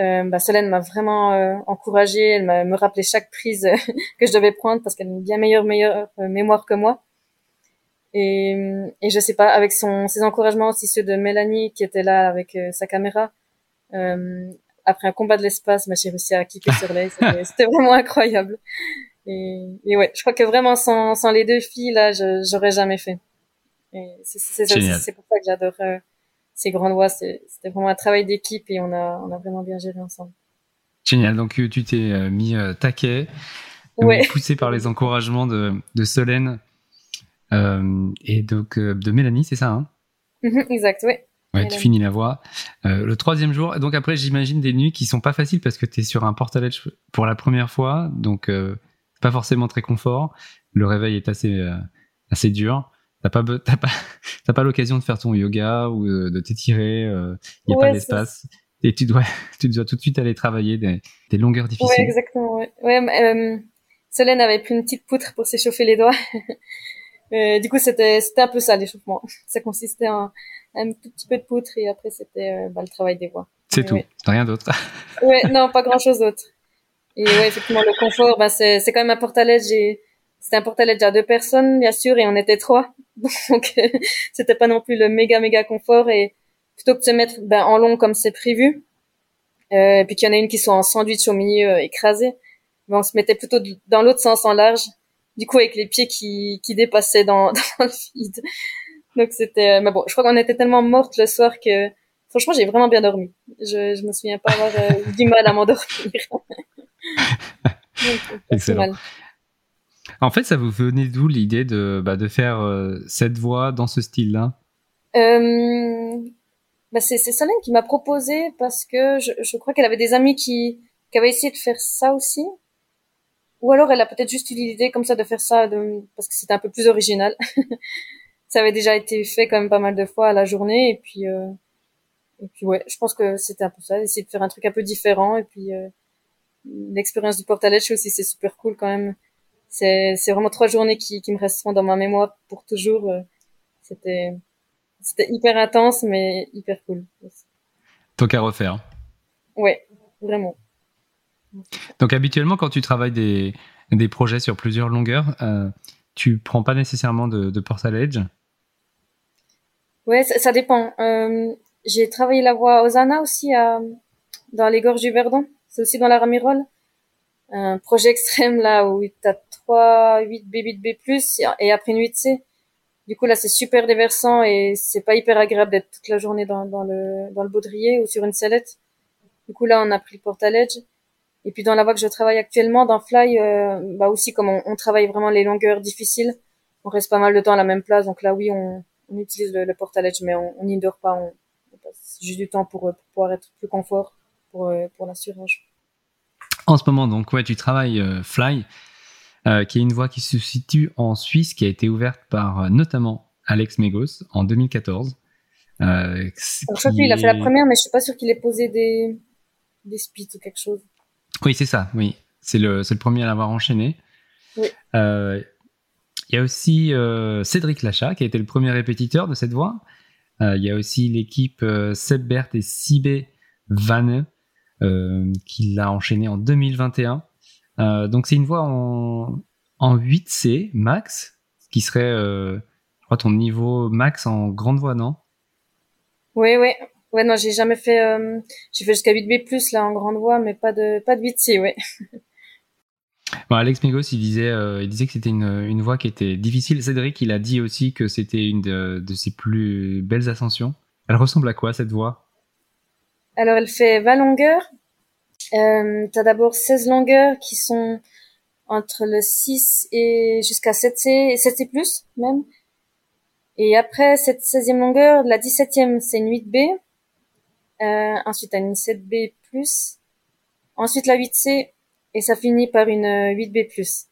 euh, bah, Solène m'a vraiment euh, encouragée. Elle m'a me rappelé chaque prise que je devais prendre parce qu'elle a une bien meilleure, meilleure euh, mémoire que moi. Et, hum, et je sais pas, avec son, ses encouragements aussi ceux de Mélanie qui était là avec euh, sa caméra. Euh, après un combat de l'espace, bah, j'ai réussi à cliquer sur l'aise. C'était vraiment incroyable. Et, et, ouais, je crois que vraiment sans, sans les deux filles là, j'aurais jamais fait. C'est pour ça que j'adore euh, ces grandes voix. C'était vraiment un travail d'équipe et on a, on a vraiment bien géré ensemble. Génial. Donc tu t'es euh, mis euh, taquet, ouais. poussé par les encouragements de, de Solène. et donc de Mélanie, c'est ça hein? Exact, oui. Ouais, tu finis la voix. le troisième jour, donc après j'imagine des nuits qui sont pas faciles parce que tu es sur un portaledge pour la première fois, donc pas forcément très confort. Le réveil est assez assez dur. T'as pas t'as pas t'as pas l'occasion de faire ton yoga ou de t'étirer. Il y a pas d'espace et tu dois, tu dois tout de suite aller travailler des, des longueurs difficiles. Ouais, exactement. Ouais. ouais euh, Solène avait pris une petite poutre pour s'échauffer les doigts. euh, du coup, c'était c'était un peu ça l'échauffement. Ça consistait en un tout petit peu de poutre et après c'était euh, bah, le travail des voix. C'est tout. Rien d'autre. ouais, non, pas grand chose d'autre. Et ouais, effectivement, le confort, bah, c'est c'est quand même un. J'ai c'était un portalet à deux personnes, bien sûr, et on était trois. Donc, c'était pas non plus le méga méga confort et plutôt que de se mettre ben, en long comme c'est prévu, euh, et puis qu'il y en a une qui soit en sandwich au milieu euh, écrasé, ben, on se mettait plutôt dans l'autre sens en large, du coup avec les pieds qui, qui dépassaient dans, dans le vide. Donc c'était, euh, mais bon, je crois qu'on était tellement mortes le soir que franchement j'ai vraiment bien dormi. Je, je me souviens pas avoir euh, du mal à m'endormir. Excellent. En fait, ça vous venait d'où l'idée de, bah, de faire cette voix dans ce style-là? Euh, bah c'est Solène qui m'a proposé parce que je, je crois qu'elle avait des amis qui, qui avaient essayé de faire ça aussi. Ou alors elle a peut-être juste eu l'idée comme ça de faire ça de, parce que c'était un peu plus original. ça avait déjà été fait quand même pas mal de fois à la journée et puis euh, et puis ouais, je pense que c'était un peu ça, essayer de faire un truc un peu différent et puis euh, l'expérience du portalet aussi c'est super cool quand même. C'est vraiment trois journées qui qui me resteront dans ma mémoire pour toujours. Euh, c'était c'était hyper intense, mais hyper cool. Donc à refaire. Ouais, vraiment. Donc habituellement, quand tu travailles des, des projets sur plusieurs longueurs, euh, tu prends pas nécessairement de, de portaledge Ouais, ça, dépend. Euh, j'ai travaillé la voie Osana aussi à, dans les gorges du Verdon. C'est aussi dans la Ramirole. Un projet extrême là où tu as 3, 8 B8 B+, et après une 8C. Du coup, là, c'est super déversant et c'est pas hyper agréable d'être toute la journée dans, le, dans le baudrier ou sur une sellette. Du coup, là, on a pris le portaledge. Et puis, dans la voie que je travaille actuellement, dans Fly, euh, bah aussi, comme on, travaille vraiment les longueurs difficiles, on reste pas mal de temps à la même place. Donc là, oui, on, utilise le, le portaledge, mais on n'y dort pas. On, passe juste du temps pour, pour pouvoir être plus confort pour, euh, pour l'assurage. En ce moment, donc, ouais, tu travailles euh, Fly. Euh, qui est une voie qui se situe en Suisse, qui a été ouverte par euh, notamment Alex Megos en 2014. Euh, je crois qu'il a fait la première, mais je suis pas sûr qu'il ait posé des, des spits ou quelque chose. Oui, c'est ça, oui. C'est le, le premier à l'avoir enchaîné. Oui. Il y a aussi Cédric Lachat, qui a été le premier répétiteur de cette voie. Il y a aussi l'équipe Seb Bert et Sibé Vanne, qui l'a enchaîné en 2021. Euh, donc c'est une voix en, en 8C max, ce qui serait, euh, je crois, ton niveau max en grande voix, non? Oui, oui. Ouais, non, j'ai jamais fait. Euh, j'ai fait jusqu'à 8B là en grande voix, mais pas de pas de 8C, ouais. Bon, Alex Migos, il disait, il disait que c'était une, une voix qui était difficile. Cédric, il a dit aussi que c'était une de, de, ses plus belles ascensions. Elle ressemble à quoi cette voix? Alors, elle fait va longueur, euh, tu as d'abord 16 longueurs qui sont entre le 6 et jusqu'à 7C et 7C+, même. Et après cette 16e longueur, la 17e, c'est une 8B. Euh, ensuite, une 7B+. Ensuite, la 8C. Et ça finit par une 8B+.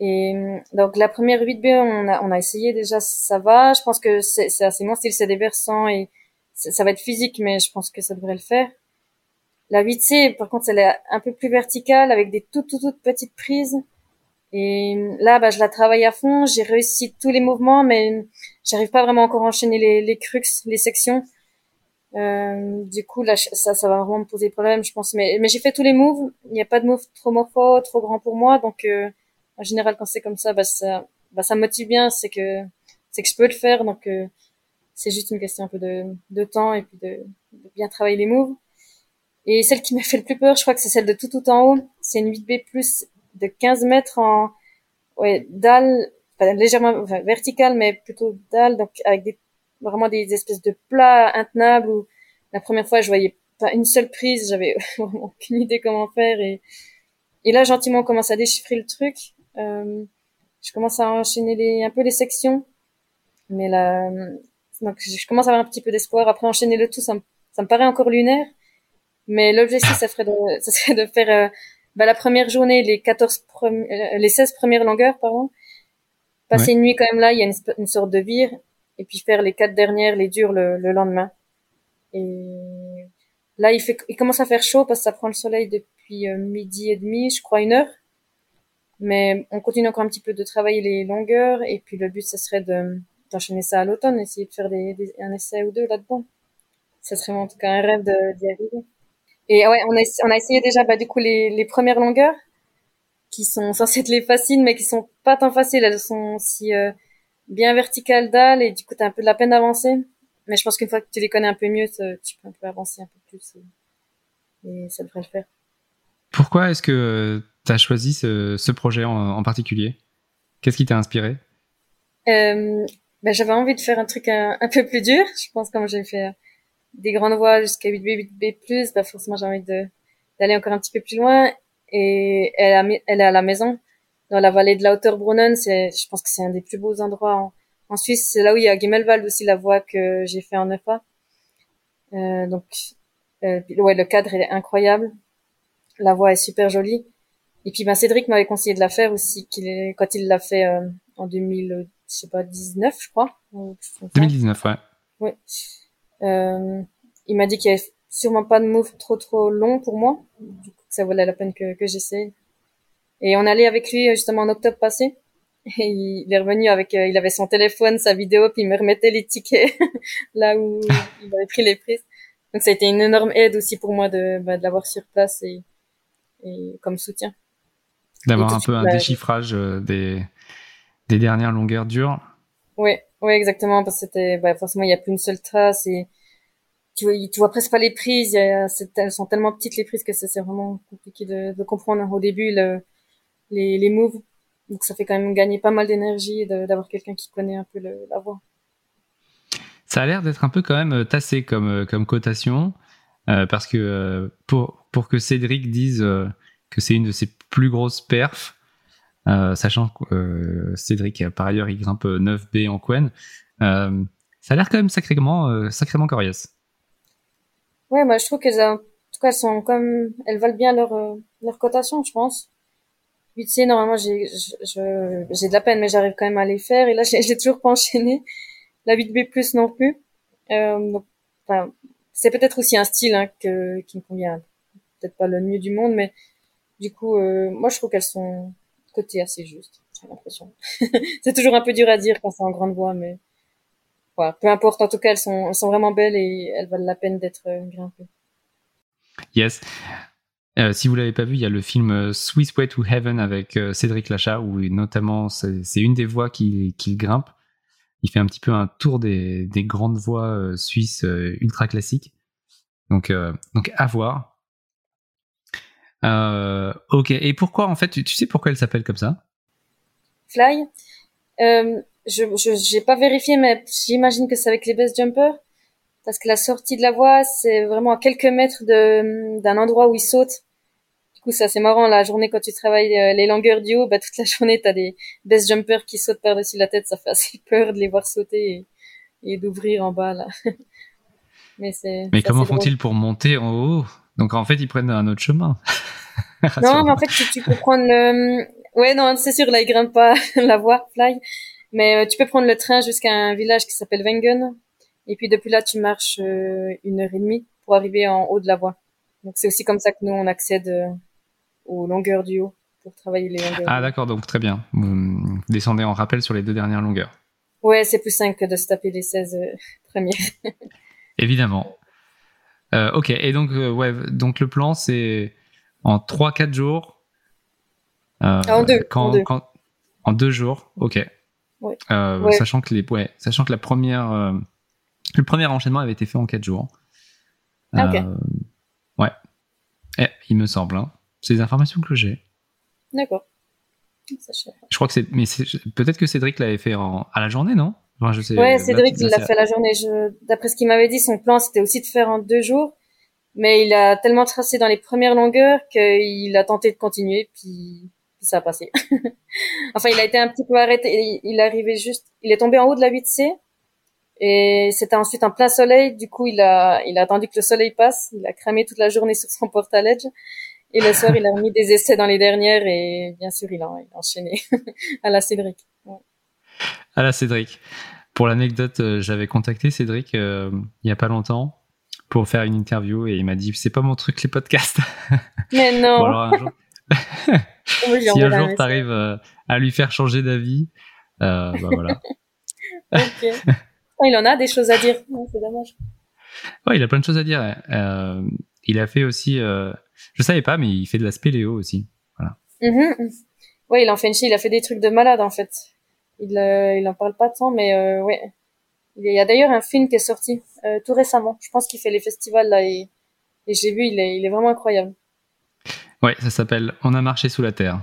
Et donc, la première 8B, on a, on a essayé déjà, ça va. Je pense que c'est assez mon style, c'est des versants et ça va être physique, mais je pense que ça devrait le faire. La 8C, par contre, elle est un peu plus verticale avec des toutes, toutes, toutes petites prises. Et là, bah, je la travaille à fond. J'ai réussi tous les mouvements, mais j'arrive pas vraiment encore à enchaîner les, les crux, les sections. Euh, du coup, là, ça, ça va vraiment me poser problème, je pense. Mais, mais j'ai fait tous les moves. Il n'y a pas de move trop morpho, trop grand pour moi. Donc, euh, en général, quand c'est comme ça, bah, ça, bah, ça me motive bien. C'est que, c'est que je peux le faire. Donc, euh, c'est juste une question un peu de, temps et puis de, bien travailler les moves. Et celle qui m'a fait le plus peur, je crois que c'est celle de tout tout en haut. C'est une 8B plus de 15 mètres en ouais, dalle, enfin, légèrement enfin, verticale, mais plutôt dalle, donc avec des vraiment des espèces de plats intenables où la première fois je voyais pas une seule prise, j'avais vraiment aucune idée comment faire et et là gentiment on commence à déchiffrer le truc. Euh, je commence à enchaîner les, un peu les sections. Mais là, donc je commence à avoir un petit peu d'espoir. Après, enchaîner le tout, ça me, ça me paraît encore lunaire. Mais l'objectif, ça serait de, ça serait de faire euh, bah, la première journée, les 14 euh, les 16 premières longueurs, pardon. Passer une nuit quand même là, il y a une, une, sorte de vire. Et puis faire les quatre dernières, les dures le, le lendemain. Et là, il fait, il commence à faire chaud parce que ça prend le soleil depuis euh, midi et demi, je crois une heure. Mais on continue encore un petit peu de travailler les longueurs et puis le but, ce serait de d'enchaîner ça à l'automne, essayer de faire des, un essai ou deux là-dedans. Ça serait en tout cas un rêve d'y arriver. Et ouais, on a, on a essayé déjà bah, du coup les, les premières longueurs qui sont censées être les faciles, mais qui sont pas tant faciles. Elles sont si euh, bien verticales dalles et du coup t'as un peu de la peine d'avancer. Mais je pense qu'une fois que tu les connais un peu mieux, tu peux un peu avancer un peu plus et, ça devrait le faire. Pourquoi est-ce que tu as choisi ce, ce projet en, particulier? Qu'est-ce qui t'a inspiré? Euh, ben, J'avais envie de faire un truc un, peu plus dur. Je pense comme j'ai fait des grandes voies jusqu'à 8B, 8B+, ben forcément j'ai envie d'aller encore un petit peu plus loin. Et elle, elle est à la maison, dans la vallée de la Hauteur-Brunnen. Je pense que c'est un des plus beaux endroits en, en Suisse. C'est là où il y a Gimelwald aussi, la voie que j'ai fait en EFA. Euh, donc, euh, ouais, le cadre est incroyable. La voie est super jolie. Et puis ben Cédric m'avait conseillé de la faire aussi qu'il quand il l'a fait euh, en 2000 je sais pas 19 je crois 2019 ouais. Ouais. Euh, il m'a dit qu'il y avait sûrement pas de move trop trop long pour moi. Du coup ça valait la peine que, que j'essaie et on allait avec lui justement en octobre passé. Et il est revenu avec euh, il avait son téléphone sa vidéo puis il me remettait les tickets là où il avait pris les prises. Donc ça a été une énorme aide aussi pour moi de, bah, de l'avoir sur place et, et comme soutien. D'avoir un peu un déchiffrage euh, des, des dernières longueurs dures. Oui, oui, exactement, parce que c'était, bah, forcément, il n'y a plus une seule trace et tu vois, tu vois presque pas les prises. elles sont tellement petites les prises que c'est vraiment compliqué de, de, comprendre au début le, les, les moves. Donc ça fait quand même gagner pas mal d'énergie d'avoir quelqu'un qui connaît un peu le, la voix. Ça a l'air d'être un peu quand même euh, tassé comme, euh, comme cotation, euh, parce que pour, pour que Cédric dise que c'est une de ses plus grosses perfs, sachant que euh, Cédric, par ailleurs, il grimpe 9B en Quen. Euh, ça a l'air quand même sacrément, sacrément coriace. Ouais, moi je trouve qu'elles, en tout cas, elles sont comme, elles valent bien leur, leur cotation, je pense. 8C, normalement, j'ai, j'ai de la peine, mais j'arrive quand même à les faire. Et là, j'ai toujours pas enchaîné. La 8B+, non plus. Euh, enfin, c'est peut-être aussi un style hein, que, qui me convient. Peut-être pas le mieux du monde, mais du coup, euh, moi, je trouve qu'elles sont côté assez juste. J'ai l'impression. c'est toujours un peu dur à dire quand c'est en grande voix, mais voilà. Peu importe. En tout cas, elles sont, vraiment belles et elles valent la peine d'être euh, grimpées. Yes. Euh, si vous l'avez pas vu, il y a le film euh, Swiss Way to Heaven avec Cédric Lachat, où notamment c'est une des voies qu'il grimpe. Il fait un petit peu un tour des, des grandes voies suisses ultra classiques. Donc, donc à voir. Euh, ok. Et pourquoi, en fait, tu, sais pourquoi elle s'appelle comme ça? Fly? Euh, je j'ai pas vérifié, mais j'imagine que c'est avec les best jumpers, parce que la sortie de la voie, c'est vraiment à quelques mètres de d'un endroit où ils sautent. Du coup, c'est assez marrant la journée quand tu travailles euh, les longueurs du haut, bah toute la journée t'as des best jumpers qui sautent par-dessus la tête, ça fait assez peur de les voir sauter et, et d'ouvrir en bas là. mais c'est. Mais comment font-ils pour monter en haut? Donc en fait, ils prennent un autre chemin. non, mais en fait, tu, peux prendre le. Ouais, non, c'est sûr, là, ils grimpent pas la voie fly, mais euh, tu peux prendre le train jusqu'à un village qui s'appelle Wengen, et puis depuis là, tu marches euh, une heure et demie pour arriver en haut de la voie. Donc c'est aussi comme ça que nous on accède euh, aux longueurs du haut pour travailler les longueurs. Ah d'accord, donc très bien. Vous descendez en rappel sur les deux dernières longueurs. Ouais, c'est plus simple que de se taper les 16 premières. Évidemment. Euh, ok, et donc, euh, ouais, donc le plan, c'est en 3-4 jours. Euh, en deux. Quand, en, deux. en deux jours, ok. Ouais. Sachant que les, ouais, sachant que la première, le premier enchaînement avait été fait en 4 jours. Ah, ok. ouais. Eh, il me semble. Hein. C'est des informations que j'ai. D'accord. Je crois que c'est, mais peut-être que Cédric l'avait fait en, à la journée, non? Ouais, je sais, ouais, Cédric, il l'a fait la journée. D'après ce qu'il m'avait dit, son plan, c'était aussi de faire en deux jours. Mais il a tellement tracé dans les premières longueurs qu'il a tenté de continuer. Puis ça a passé. enfin, il a été un petit peu arrêté. Il, arrivait juste, il est tombé en haut de la 8C et c'était ensuite en plein soleil. Du coup, il a, il a attendu que le soleil passe. Il a cramé toute la journée sur son portaledge. Et le soir, il a remis des essais dans les dernières et bien sûr, il a, enchaîné à la Cédric. À la Cédric. Pour l'anecdote, euh, j'avais contacté Cédric euh, il y a pas longtemps pour faire une interview et il m'a dit c'est pas mon truc les podcasts. Mais non. bon, alors, un jour... si un jour tu arrives euh, à lui faire changer d'avis, euh, bah voilà. Oh, il en a des choses à dire. c'est dommage. Ouais, il a plein de choses à dire. Euh, il a fait aussi, je savais pas, mais il fait de la spéléo aussi. Voilà. Mm Ouais, il en fait une Il a fait des trucs de malade en fait. Il, euh, il en parle pas tant, mais euh, ouais. Il y a d'ailleurs un film qui est sorti euh, tout récemment. Je pense qu'il fait les festivals là et, et j'ai vu, il est, il est vraiment incroyable. Ouais, ça s'appelle On a marché sous la terre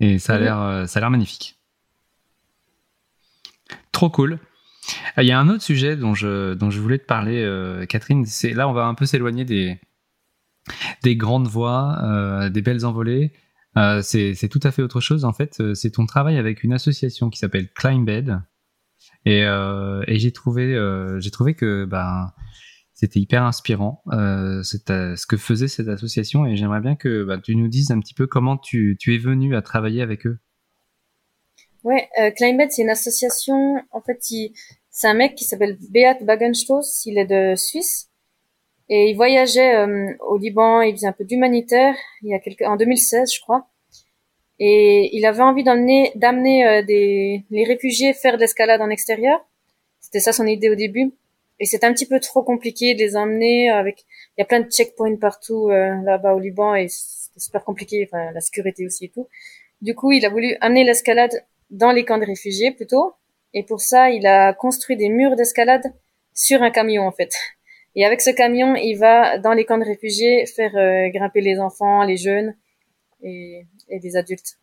et ça a mhm. l'air, euh, ça a l'air magnifique. Trop cool. Ah, il y a un autre sujet dont je, dont je voulais te parler, Catherine. C'est là, on va un peu s'éloigner des, des grandes voies, des belles envolées. Euh, c'est tout à fait autre chose. En fait, euh, c'est ton travail avec une association qui s'appelle Climbbed. Et, euh, et j'ai trouvé, j'ai trouvé que ben, c'était hyper inspirant euh, ce que faisait cette association et j'aimerais bien que bah, tu nous dises un petit peu comment tu, tu es venu à travailler avec eux. Ouais, euh, c'est une association. En fait, c'est un mec qui s'appelle Beat Bagenstoss. Il est de Suisse et il voyageait euh, au Liban. Il faisait un peu d'humanitaire. Il y a quelques en 2016, je crois. Et il avait envie d'emmener d'amener euh, des les réfugiés faire de l'escalade en extérieur. C'était ça son idée au début. Et c'est un petit peu trop compliqué de les emmener avec. Il y a plein de checkpoints partout euh, là-bas au Liban et c'est super compliqué. Enfin, la sécurité aussi et tout. Du coup, il a voulu amener l'escalade dans les camps de réfugiés plutôt. Et pour ça, il a construit des murs d'escalade sur un camion en fait. Et avec ce camion, il va dans les camps de réfugiés faire euh, grimper les enfants, les jeunes et, et des adultes.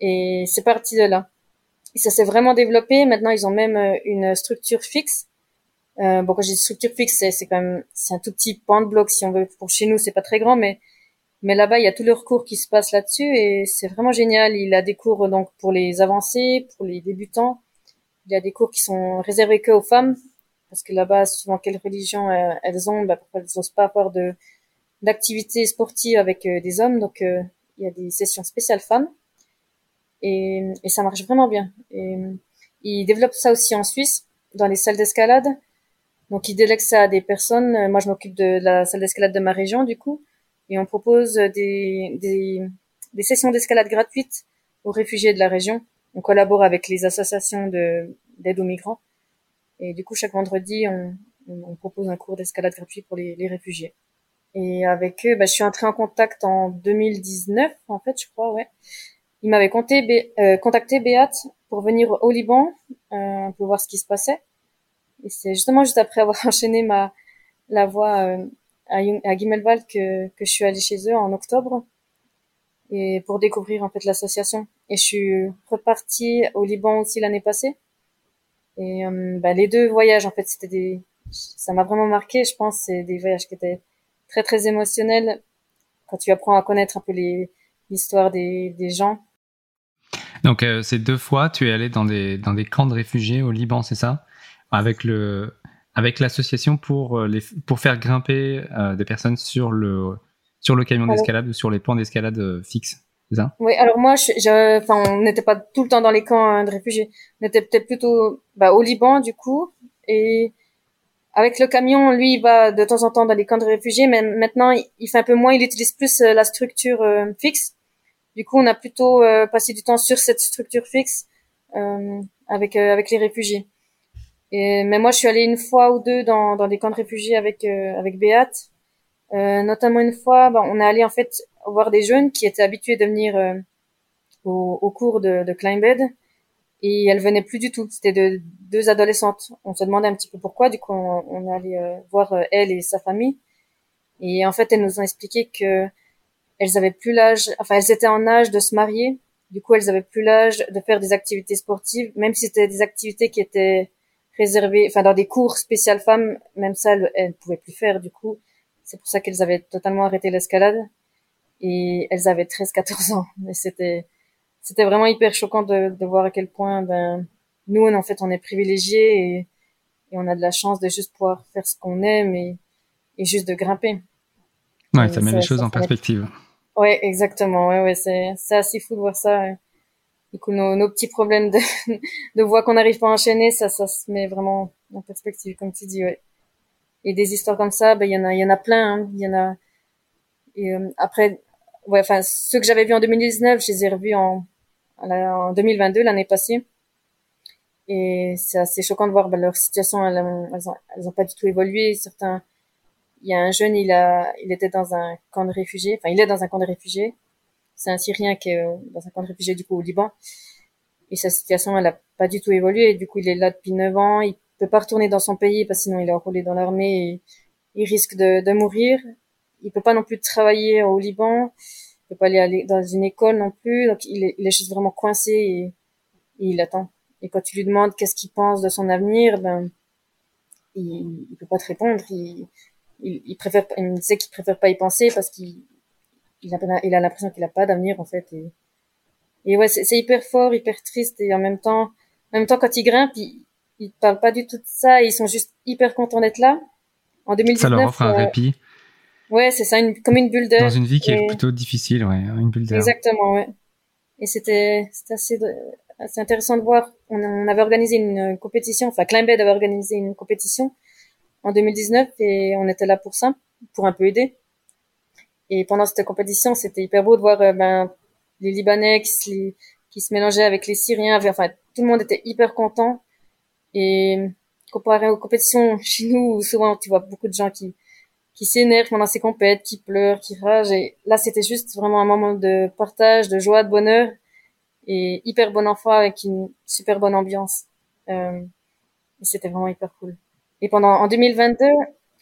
Et c'est parti de là. Et ça s'est vraiment développé. Maintenant, ils ont même euh, une structure fixe euh, bon, quand j'ai structure fixe, c'est quand même c'est un tout petit pan de bloc si on veut. Pour chez nous, c'est pas très grand, mais mais là-bas, il y a tous leurs cours qui se passent là-dessus et c'est vraiment génial. Il a des cours donc pour les avancés, pour les débutants. Il y a des cours qui sont réservés que aux femmes parce que là-bas, souvent quelle religion euh, elles ont, bah, pourquoi elles n'osent pas avoir de d'activités sportives avec euh, des hommes? Donc euh, il y a des sessions spéciales femmes et, et ça marche vraiment bien. Et il développe ça aussi en Suisse dans les salles d'escalade. Donc, il délègue ça à des personnes. Euh, moi, je m'occupe de la salle d'escalade de ma région, du coup. Et on propose des, des, des sessions d'escalade gratuites aux réfugiés de la région. On collabore avec les associations d'aide aux migrants. Et du coup, chaque vendredi, on, on propose un cours d'escalade gratuit pour les, les, réfugiés. Et avec eux, bah, je suis entrée en contact en 2019, en fait, je crois, ouais. Ils m'avaient euh, contacté Béat pour venir au Liban, euh, pour voir ce qui se passait. Et c'est justement juste après avoir enchaîné ma la voie euh, à, à Gimelwald que, que je suis allée chez eux en octobre et pour découvrir en fait l'association. Et je suis repartie au Liban aussi l'année passée. Et euh, bah, les deux voyages en fait c'était des ça m'a vraiment marqué. Je pense c'est des voyages qui étaient très très émotionnels quand tu apprends à connaître un peu les l'histoire des, des gens. Donc euh, ces deux fois tu es allé dans des dans des camps de réfugiés au Liban, c'est ça? Avec le avec l'association pour euh, les pour faire grimper euh, des personnes sur le sur le camion d'escalade ou sur les plans d'escalade euh, fixes? Oui, alors moi, enfin, on n'était pas tout le temps dans les camps hein, de réfugiés. On était peut-être plutôt bah, au Liban du coup, et avec le camion, lui, il va de temps en temps dans les camps de réfugiés, mais maintenant, il fait un peu moins. Il utilise plus la structure fixe. Du coup, on a plutôt passé du temps sur cette structure fixe avec avec les réfugiés. Et, mais moi, je suis allée une fois ou deux dans, dans des camps de réfugiés avec euh, avec Béat. Euh, notamment une fois, bah, on est allé en fait voir des jeunes qui étaient habitués de venir euh, au, au, cours de, de Climbbed et elles venaient plus du tout. C'était de, deux adolescentes. On se demandait un petit peu pourquoi. Du coup, on, on est allé euh, voir elle et sa famille. Et en fait, elles nous ont expliqué que elles avaient plus l'âge, enfin, elles étaient en âge de se marier. Du coup, elles avaient plus l'âge de faire des activités sportives, même si c'était des activités qui étaient réservé, enfin dans des cours spéciales femmes, même ça, elles, ne pouvaient plus faire du coup. C'est pour ça qu'elles avaient totalement arrêté l'escalade. Et elles avaient 13-14 ans. Mais c'était, c'était vraiment hyper choquant de, de voir à quel point ben nous en fait on est privilégiés et, et on a de la chance de juste pouvoir faire ce qu'on aime et, et juste de grimper. Ouais, ça met les choses en perspective. Ouais, exactement. Ouais, ouais, c'est c'est assez fou de voir ça. Du coup, nos, nos petits problèmes de, de voix qu'on n'arrive pas à enchaîner, ça, ça se met vraiment en perspective, comme tu dis. Ouais. Et des histoires comme ça, ben il y en a, il y en a plein. Hein. Il y en a. Euh, après, ouais, enfin ceux que j'avais vus en 2019, je les ai revus en en 2022, l'année passée. Et c'est assez choquant de voir ben, leur situation, elles, elles, ont, elles ont pas du tout évolué. Certains, il y a un jeune, il a, il était dans un camp de réfugiés. Enfin, il est dans un camp de réfugiés. C'est un Syrien qui est euh, dans un camp de réfugiés du coup au Liban. Et sa situation, elle a pas du tout évolué. Du coup, il est là depuis 9 ans. Peut pas retourner dans son pays parce que sinon il est enrôlé dans l'armée et il risque de, de mourir. Il peut pas non plus travailler au Liban. Il peut pas aller dans une école non plus. Donc il est, il est juste vraiment coincé et, il attend. Et quand tu lui demandes qu'est-ce qu'il pense de son avenir, ben il, il peut pas te répondre. Il, il, il préfère, il sait qu'il préfère pas y penser parce qu'il il a, il a l'impression qu'il a pas d'avenir en fait. Et, et ouais, c'est hyper fort, hyper triste et en même temps, en même temps quand il grimpe, il, ils parlent pas du tout de ça, ils sont juste hyper contents d'être là. En 2019, ça leur offre un répit. Ouais, c'est ça, une, comme une bulle d'air. Dans une vie qui est plutôt difficile, ouais, une bulle d'air. Exactement, ouais. Et c'était, c'était assez, assez intéressant de voir. On, on avait organisé une compétition, enfin, Climbed avait organisé une compétition en 2019 et on était là pour ça, pour un peu aider. Et pendant cette compétition, c'était hyper beau de voir euh, ben, les Libanais qui se, qui se mélangeaient avec les Syriens. Enfin, tout le monde était hyper content. Et comparé aux compétitions chez nous, souvent tu vois beaucoup de gens qui qui s'énervent pendant ces compètes, qui pleurent, qui ragent. Et là, c'était juste vraiment un moment de partage, de joie, de bonheur et hyper bon enfant avec une super bonne ambiance. Euh, c'était vraiment hyper cool. Et pendant en 2022,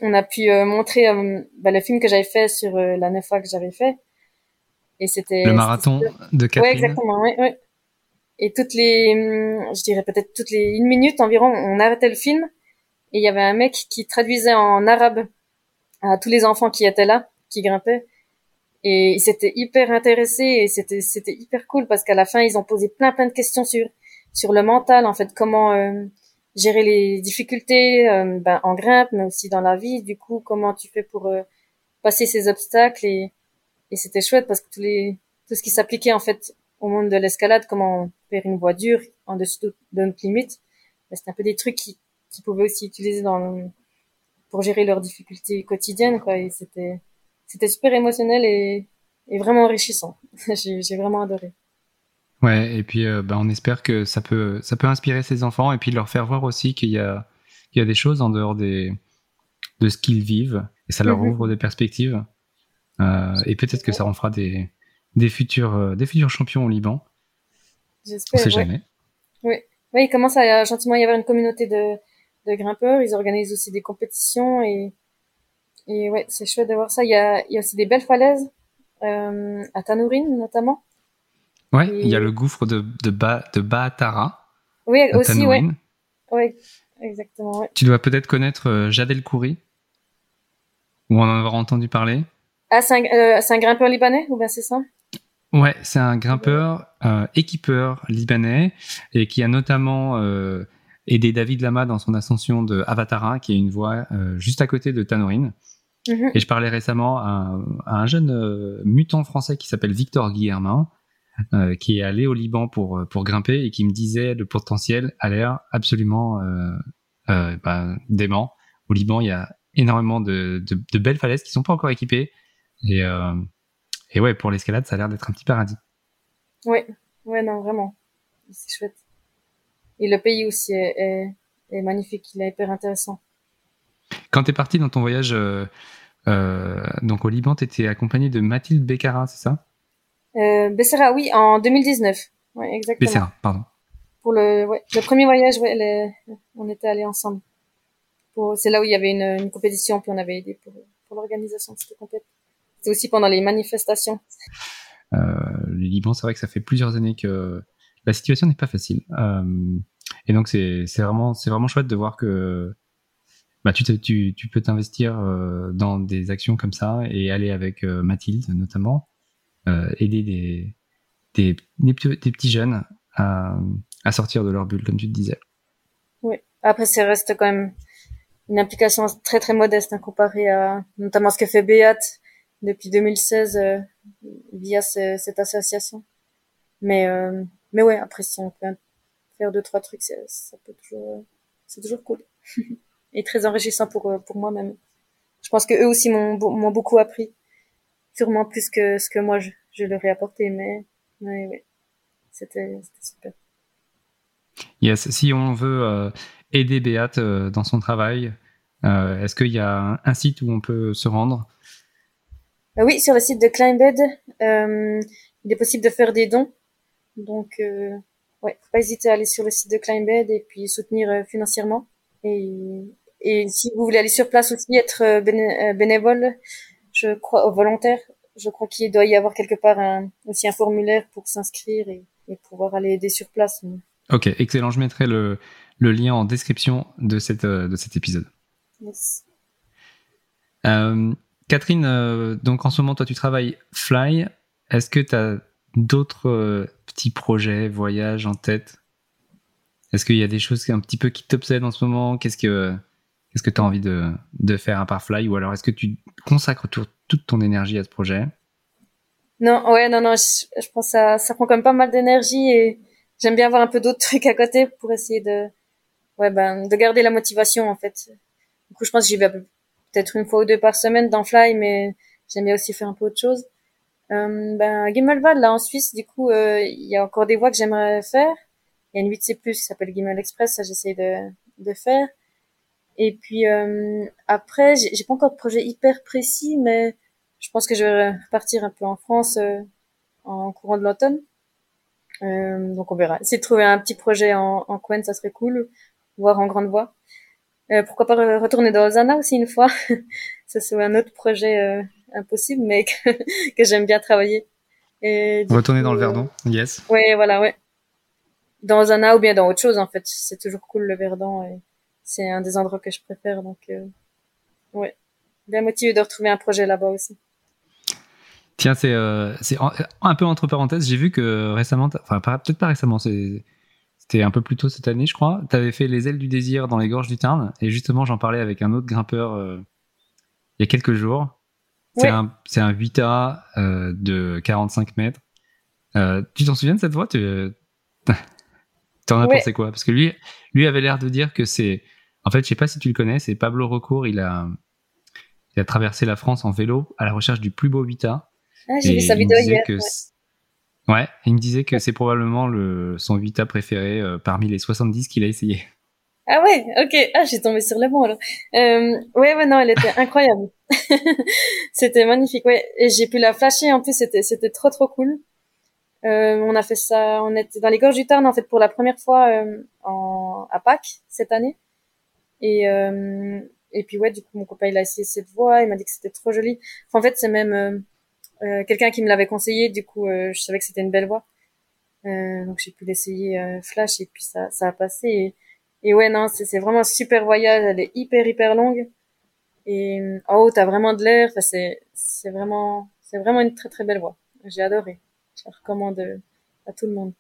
on a pu euh, montrer euh, bah, le film que j'avais fait sur euh, la neuf fois que j'avais fait. Et c'était le marathon de Catherine. Ouais, exactement. Ouais, ouais. Et toutes les, je dirais peut-être toutes les une minute environ, on arrêtait le film et il y avait un mec qui traduisait en arabe à tous les enfants qui étaient là, qui grimpaient. Et ils s'étaient hyper intéressés et c'était c'était hyper cool parce qu'à la fin ils ont posé plein plein de questions sur sur le mental en fait comment euh, gérer les difficultés euh, ben, en grimpe mais aussi dans la vie du coup comment tu fais pour euh, passer ces obstacles et et c'était chouette parce que tous les tout ce qui s'appliquait en fait au monde de l'escalade comment faire une voie dure en dessous de notre limite ben, c'était un peu des trucs qui qui pouvaient aussi utiliser dans pour gérer leurs difficultés quotidiennes quoi et c'était c'était super émotionnel et, et vraiment enrichissant. J'ai vraiment adoré. Ouais et puis euh, bah, on espère que ça peut ça peut inspirer ces enfants et puis leur faire voir aussi qu'il y a il y a des choses en dehors des de ce qu'ils vivent et ça leur mhm. ouvre des perspectives. Euh, et peut-être que ça en fera des des futurs euh, des futurs champions au Liban j'espère on sait jamais oui oui il commence à gentiment y avoir une communauté de de grimpeurs. Ils organisent aussi des compétitions et, et ouais, c'est chouette de voir ça. Il y a, il y a aussi des belles falaises, euh, à Tanourine notamment. Ouais, il y a le gouffre de, de, ba, de Baatara. Oui, aussi, ouais. Oui, exactement, ouais. Tu dois peut-être connaître euh, Jadel Kouri ou en avoir entendu parler. Ah, c'est un, euh, un, grimpeur libanais ou bien c'est ça? Ouais, c'est un grimpeur euh, équipeur libanais et qui a notamment euh, aider David Lama dans son ascension de Avatara, qui est une voie euh, juste à côté de Tanorine. Mhm. Et je parlais récemment à, un jeune euh, mutant français qui s'appelle Victor Guillermin, euh, qui est allé au Liban pour pour grimper et qui me disait le potentiel a l'air absolument bah, dément. Au Liban, il y a énormément de, de, de, belles falaises qui sont pas encore équipées et et ouais pour l'escalade ça a l'air d'être un petit paradis. Ouais, ouais non vraiment, c'est chouette. Et le pays aussi est, est, magnifique, il est hyper intéressant. Quand tu es parti dans ton voyage euh, euh, donc au Liban, tu étais accompagné de Mathilde Beccara, c'est ça? Euh, Becerra, oui, en 2019. Ouais, exactement. Becerra, pardon. Pour le, ouais, le premier voyage, ouais, on était allés ensemble. C'est là où il y avait une, une, compétition, puis on avait aidé pour, pour l'organisation de cette compétition. C'était aussi pendant les manifestations. Euh, le Liban, c'est vrai que ça fait plusieurs années que la situation n'est pas facile. Euh, et donc c'est vraiment chouette de voir que bah, tu, tu, tu peux t'investir euh, dans des actions comme ça et aller avec euh, Mathilde notamment, aider des, des, des, petits jeunes à, à sortir de leur bulle, comme tu te disais. Oui. Après, ça reste quand même une application très très modeste hein, comparée à notamment ce que fait Beat depuis 2016 euh, via cette association. Mais euh, mais ouais, après si on peut faire deux trois trucs, ça peut toujours c'est toujours cool et très enrichissant pour euh, pour moi-même. Je pense que eux aussi m'ont m'ont beaucoup appris, sûrement plus que ce que moi je, je leur ai apporté, mais ouais, ouais. c'était super. Yes, si on veut euh, aider Béate euh, dans son travail, euh, est-ce qu'il y a un, site où on peut se rendre? Oui, sur le site de Climbed, il est possible de faire des dons. Donc, ouais, faut pas hésiter à aller sur le site de Climbed et puis soutenir financièrement. Et, et si vous voulez aller sur place aussi, être bénévole, je crois, volontaire, je crois qu'il doit y avoir quelque part un, aussi un formulaire pour s'inscrire et, et pouvoir aller aider sur place. Ok, excellent. Je mettrai le, le lien en description de, cette, euh, de cet épisode. Yes. Euh, Catherine, euh, donc en ce moment, toi, tu travailles Fly. Est-ce que tu as d'autres petits projets, voyages en tête? Est-ce qu'il y a des choses un petit peu qui t'obsèdent en ce moment? Qu'est-ce que qu'est-ce que envie de, de, faire à part Fly? Ou alors est-ce que tu consacres toute ton énergie à ce projet? Non, ouais, non, non, je, je pense que ça, ça prend quand même pas mal d'énergie et j'aime bien avoir un peu d'autres trucs à côté pour essayer de, ouais, ben, de garder la motivation, en fait. Du coup, je pense que j'y vais peut-être une fois ou deux par semaine dans Fly, mais j'aime bien aussi faire un peu autre chose. Euh, ben, là, en Suisse, du coup, euh, il y a encore des voies que j'aimerais faire. Il y a une 8C+, qui s'appelle Gimel Express, ça, j'essaie de, de faire. Et puis, euh, après, j'ai pas encore de projet hyper précis, mais je pense que je vais repartir un peu en France euh, en courant de l'automne. Euh, donc on verra. Essayer de trouver un petit projet en, en Quen, ça serait cool. Voir en grande voie. Euh, pourquoi pas retourner dans Ozana aussi une fois? ça c'est un autre projet euh, impossible, mais que, que j'aime bien travailler. Et retourner dans le Verdon, yes. Ouais, voilà, ouais. Dans Ozana ou bien dans autre chose en fait. C'est toujours cool le Verdon. Et c'est un des endroits que je préfère, donc euh, ouais. Bien motivé de retrouver un projet là-bas aussi. Tiens, c'est euh, un peu entre parenthèses. J'ai vu que récemment, enfin peut-être pas récemment, c'était un peu plus tôt cette année, je crois. Tu avais fait les ailes du désir dans les gorges du Tarn, et justement, j'en parlais avec un autre grimpeur euh, il y a quelques jours. C'est un, un 8A euh, de 45 mètres. Euh, tu t'en souviens de cette voix? Tu en as pensé quoi? Parce que lui, lui avait l'air de dire que c'est. En fait, je sais pas si tu le connais, c'est Pablo Recourt. Il a, il a traversé la France en vélo à la recherche du plus beau 8A. Ah, j'ai vu sa vidéo hier. ouais. Il me disait que c'est probablement le, son Vita préféré euh, parmi les 70 qu'il a essayé. Ah ouais, ok. Ah, j'ai tombé sur le bon alors. Euh, ouais, ouais, non, elle était incroyable. c'était magnifique, ouais. Et j'ai pu la flasher. En plus, c'était, c'était trop, trop cool. Euh, on a fait ça. On était dans les gorges du Tarn en fait pour la première fois euh, en, à Pâques cette année. Et euh, et puis ouais, du coup, mon copain il a essayé cette voix. Il m'a dit que c'était trop joli. En fait, c'est même euh, quelqu'un qui me l'avait conseillé, du coup, euh, je savais que c'était une belle voix. Euh, donc j'ai pu l'essayer Flash et puis ça, ça a passé. Et, et ouais, non, c'est vraiment un super voyage. Elle est hyper, hyper longue. Et en haut, t'as vraiment de l'air. Enfin, c'est, c'est vraiment, c'est vraiment une très, très belle voix. J'ai adoré. Je la recommande à tout le monde.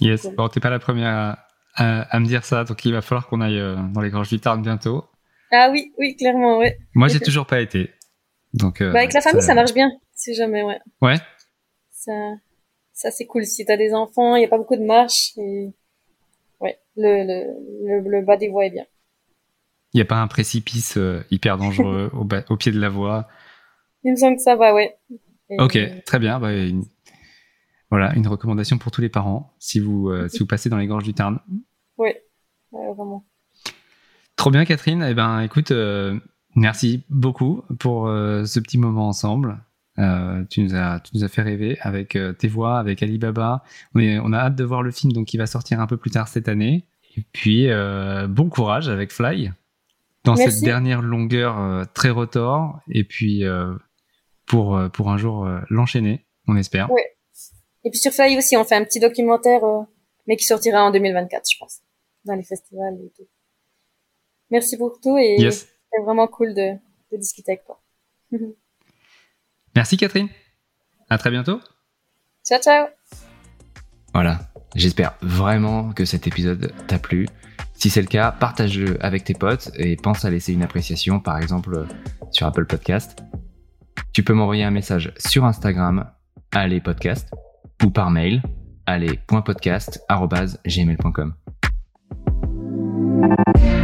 Yes. Bon, t'es pas la première à, à, me dire ça, donc il va falloir qu'on aille dans les gorges du Tarn bientôt. Ah oui, oui, clairement, ouais. Moi, j'ai toujours pas été. Donc, euh, bah avec la famille, ça... marche bien, si jamais, ouais. Ouais. Ça, ça c'est cool. Si t'as des enfants, il y a pas beaucoup de marches et ouais, le, le, le, bas des voies est bien. Il n'y a pas un précipice euh, hyper dangereux au, au, pied de la voie? Il me semble que ça va, ouais. ok, très bien. Bah, voilà, une recommandation pour tous les parents si vous, euh, si vous passez dans les gorges du Tarn. Oui, ouais, vraiment. Trop bien, Catherine. Eh ben, écoute, Merci beaucoup pour euh, ce petit moment ensemble. Euh, tu nous as, tu nous as fait rêver avec euh, tes voix, avec Alibaba. On, est, on a hâte de voir le film, donc il va sortir un peu plus tard cette année. Et puis bon courage avec Fly dans cette dernière longueur très rotor. Et puis pour pour un jour l'enchaîner, on espère. Oui. Et puis sur Fly aussi, on fait un petit documentaire, mais qui sortira en 2024, je pense, dans les festivals et tout. Merci pour tout et. Yes. C'est vraiment cool de, discuter avec toi. Merci Catherine. À très bientôt. Ciao, ciao. Voilà. J'espère vraiment que cet épisode t'a plu. Si c'est le cas, partage-le avec tes potes et pense à laisser une appréciation, par exemple sur Apple Podcast. Tu peux m'envoyer un message sur Instagram, allez podcast, ou par mail, allez.podcast.gmail.com.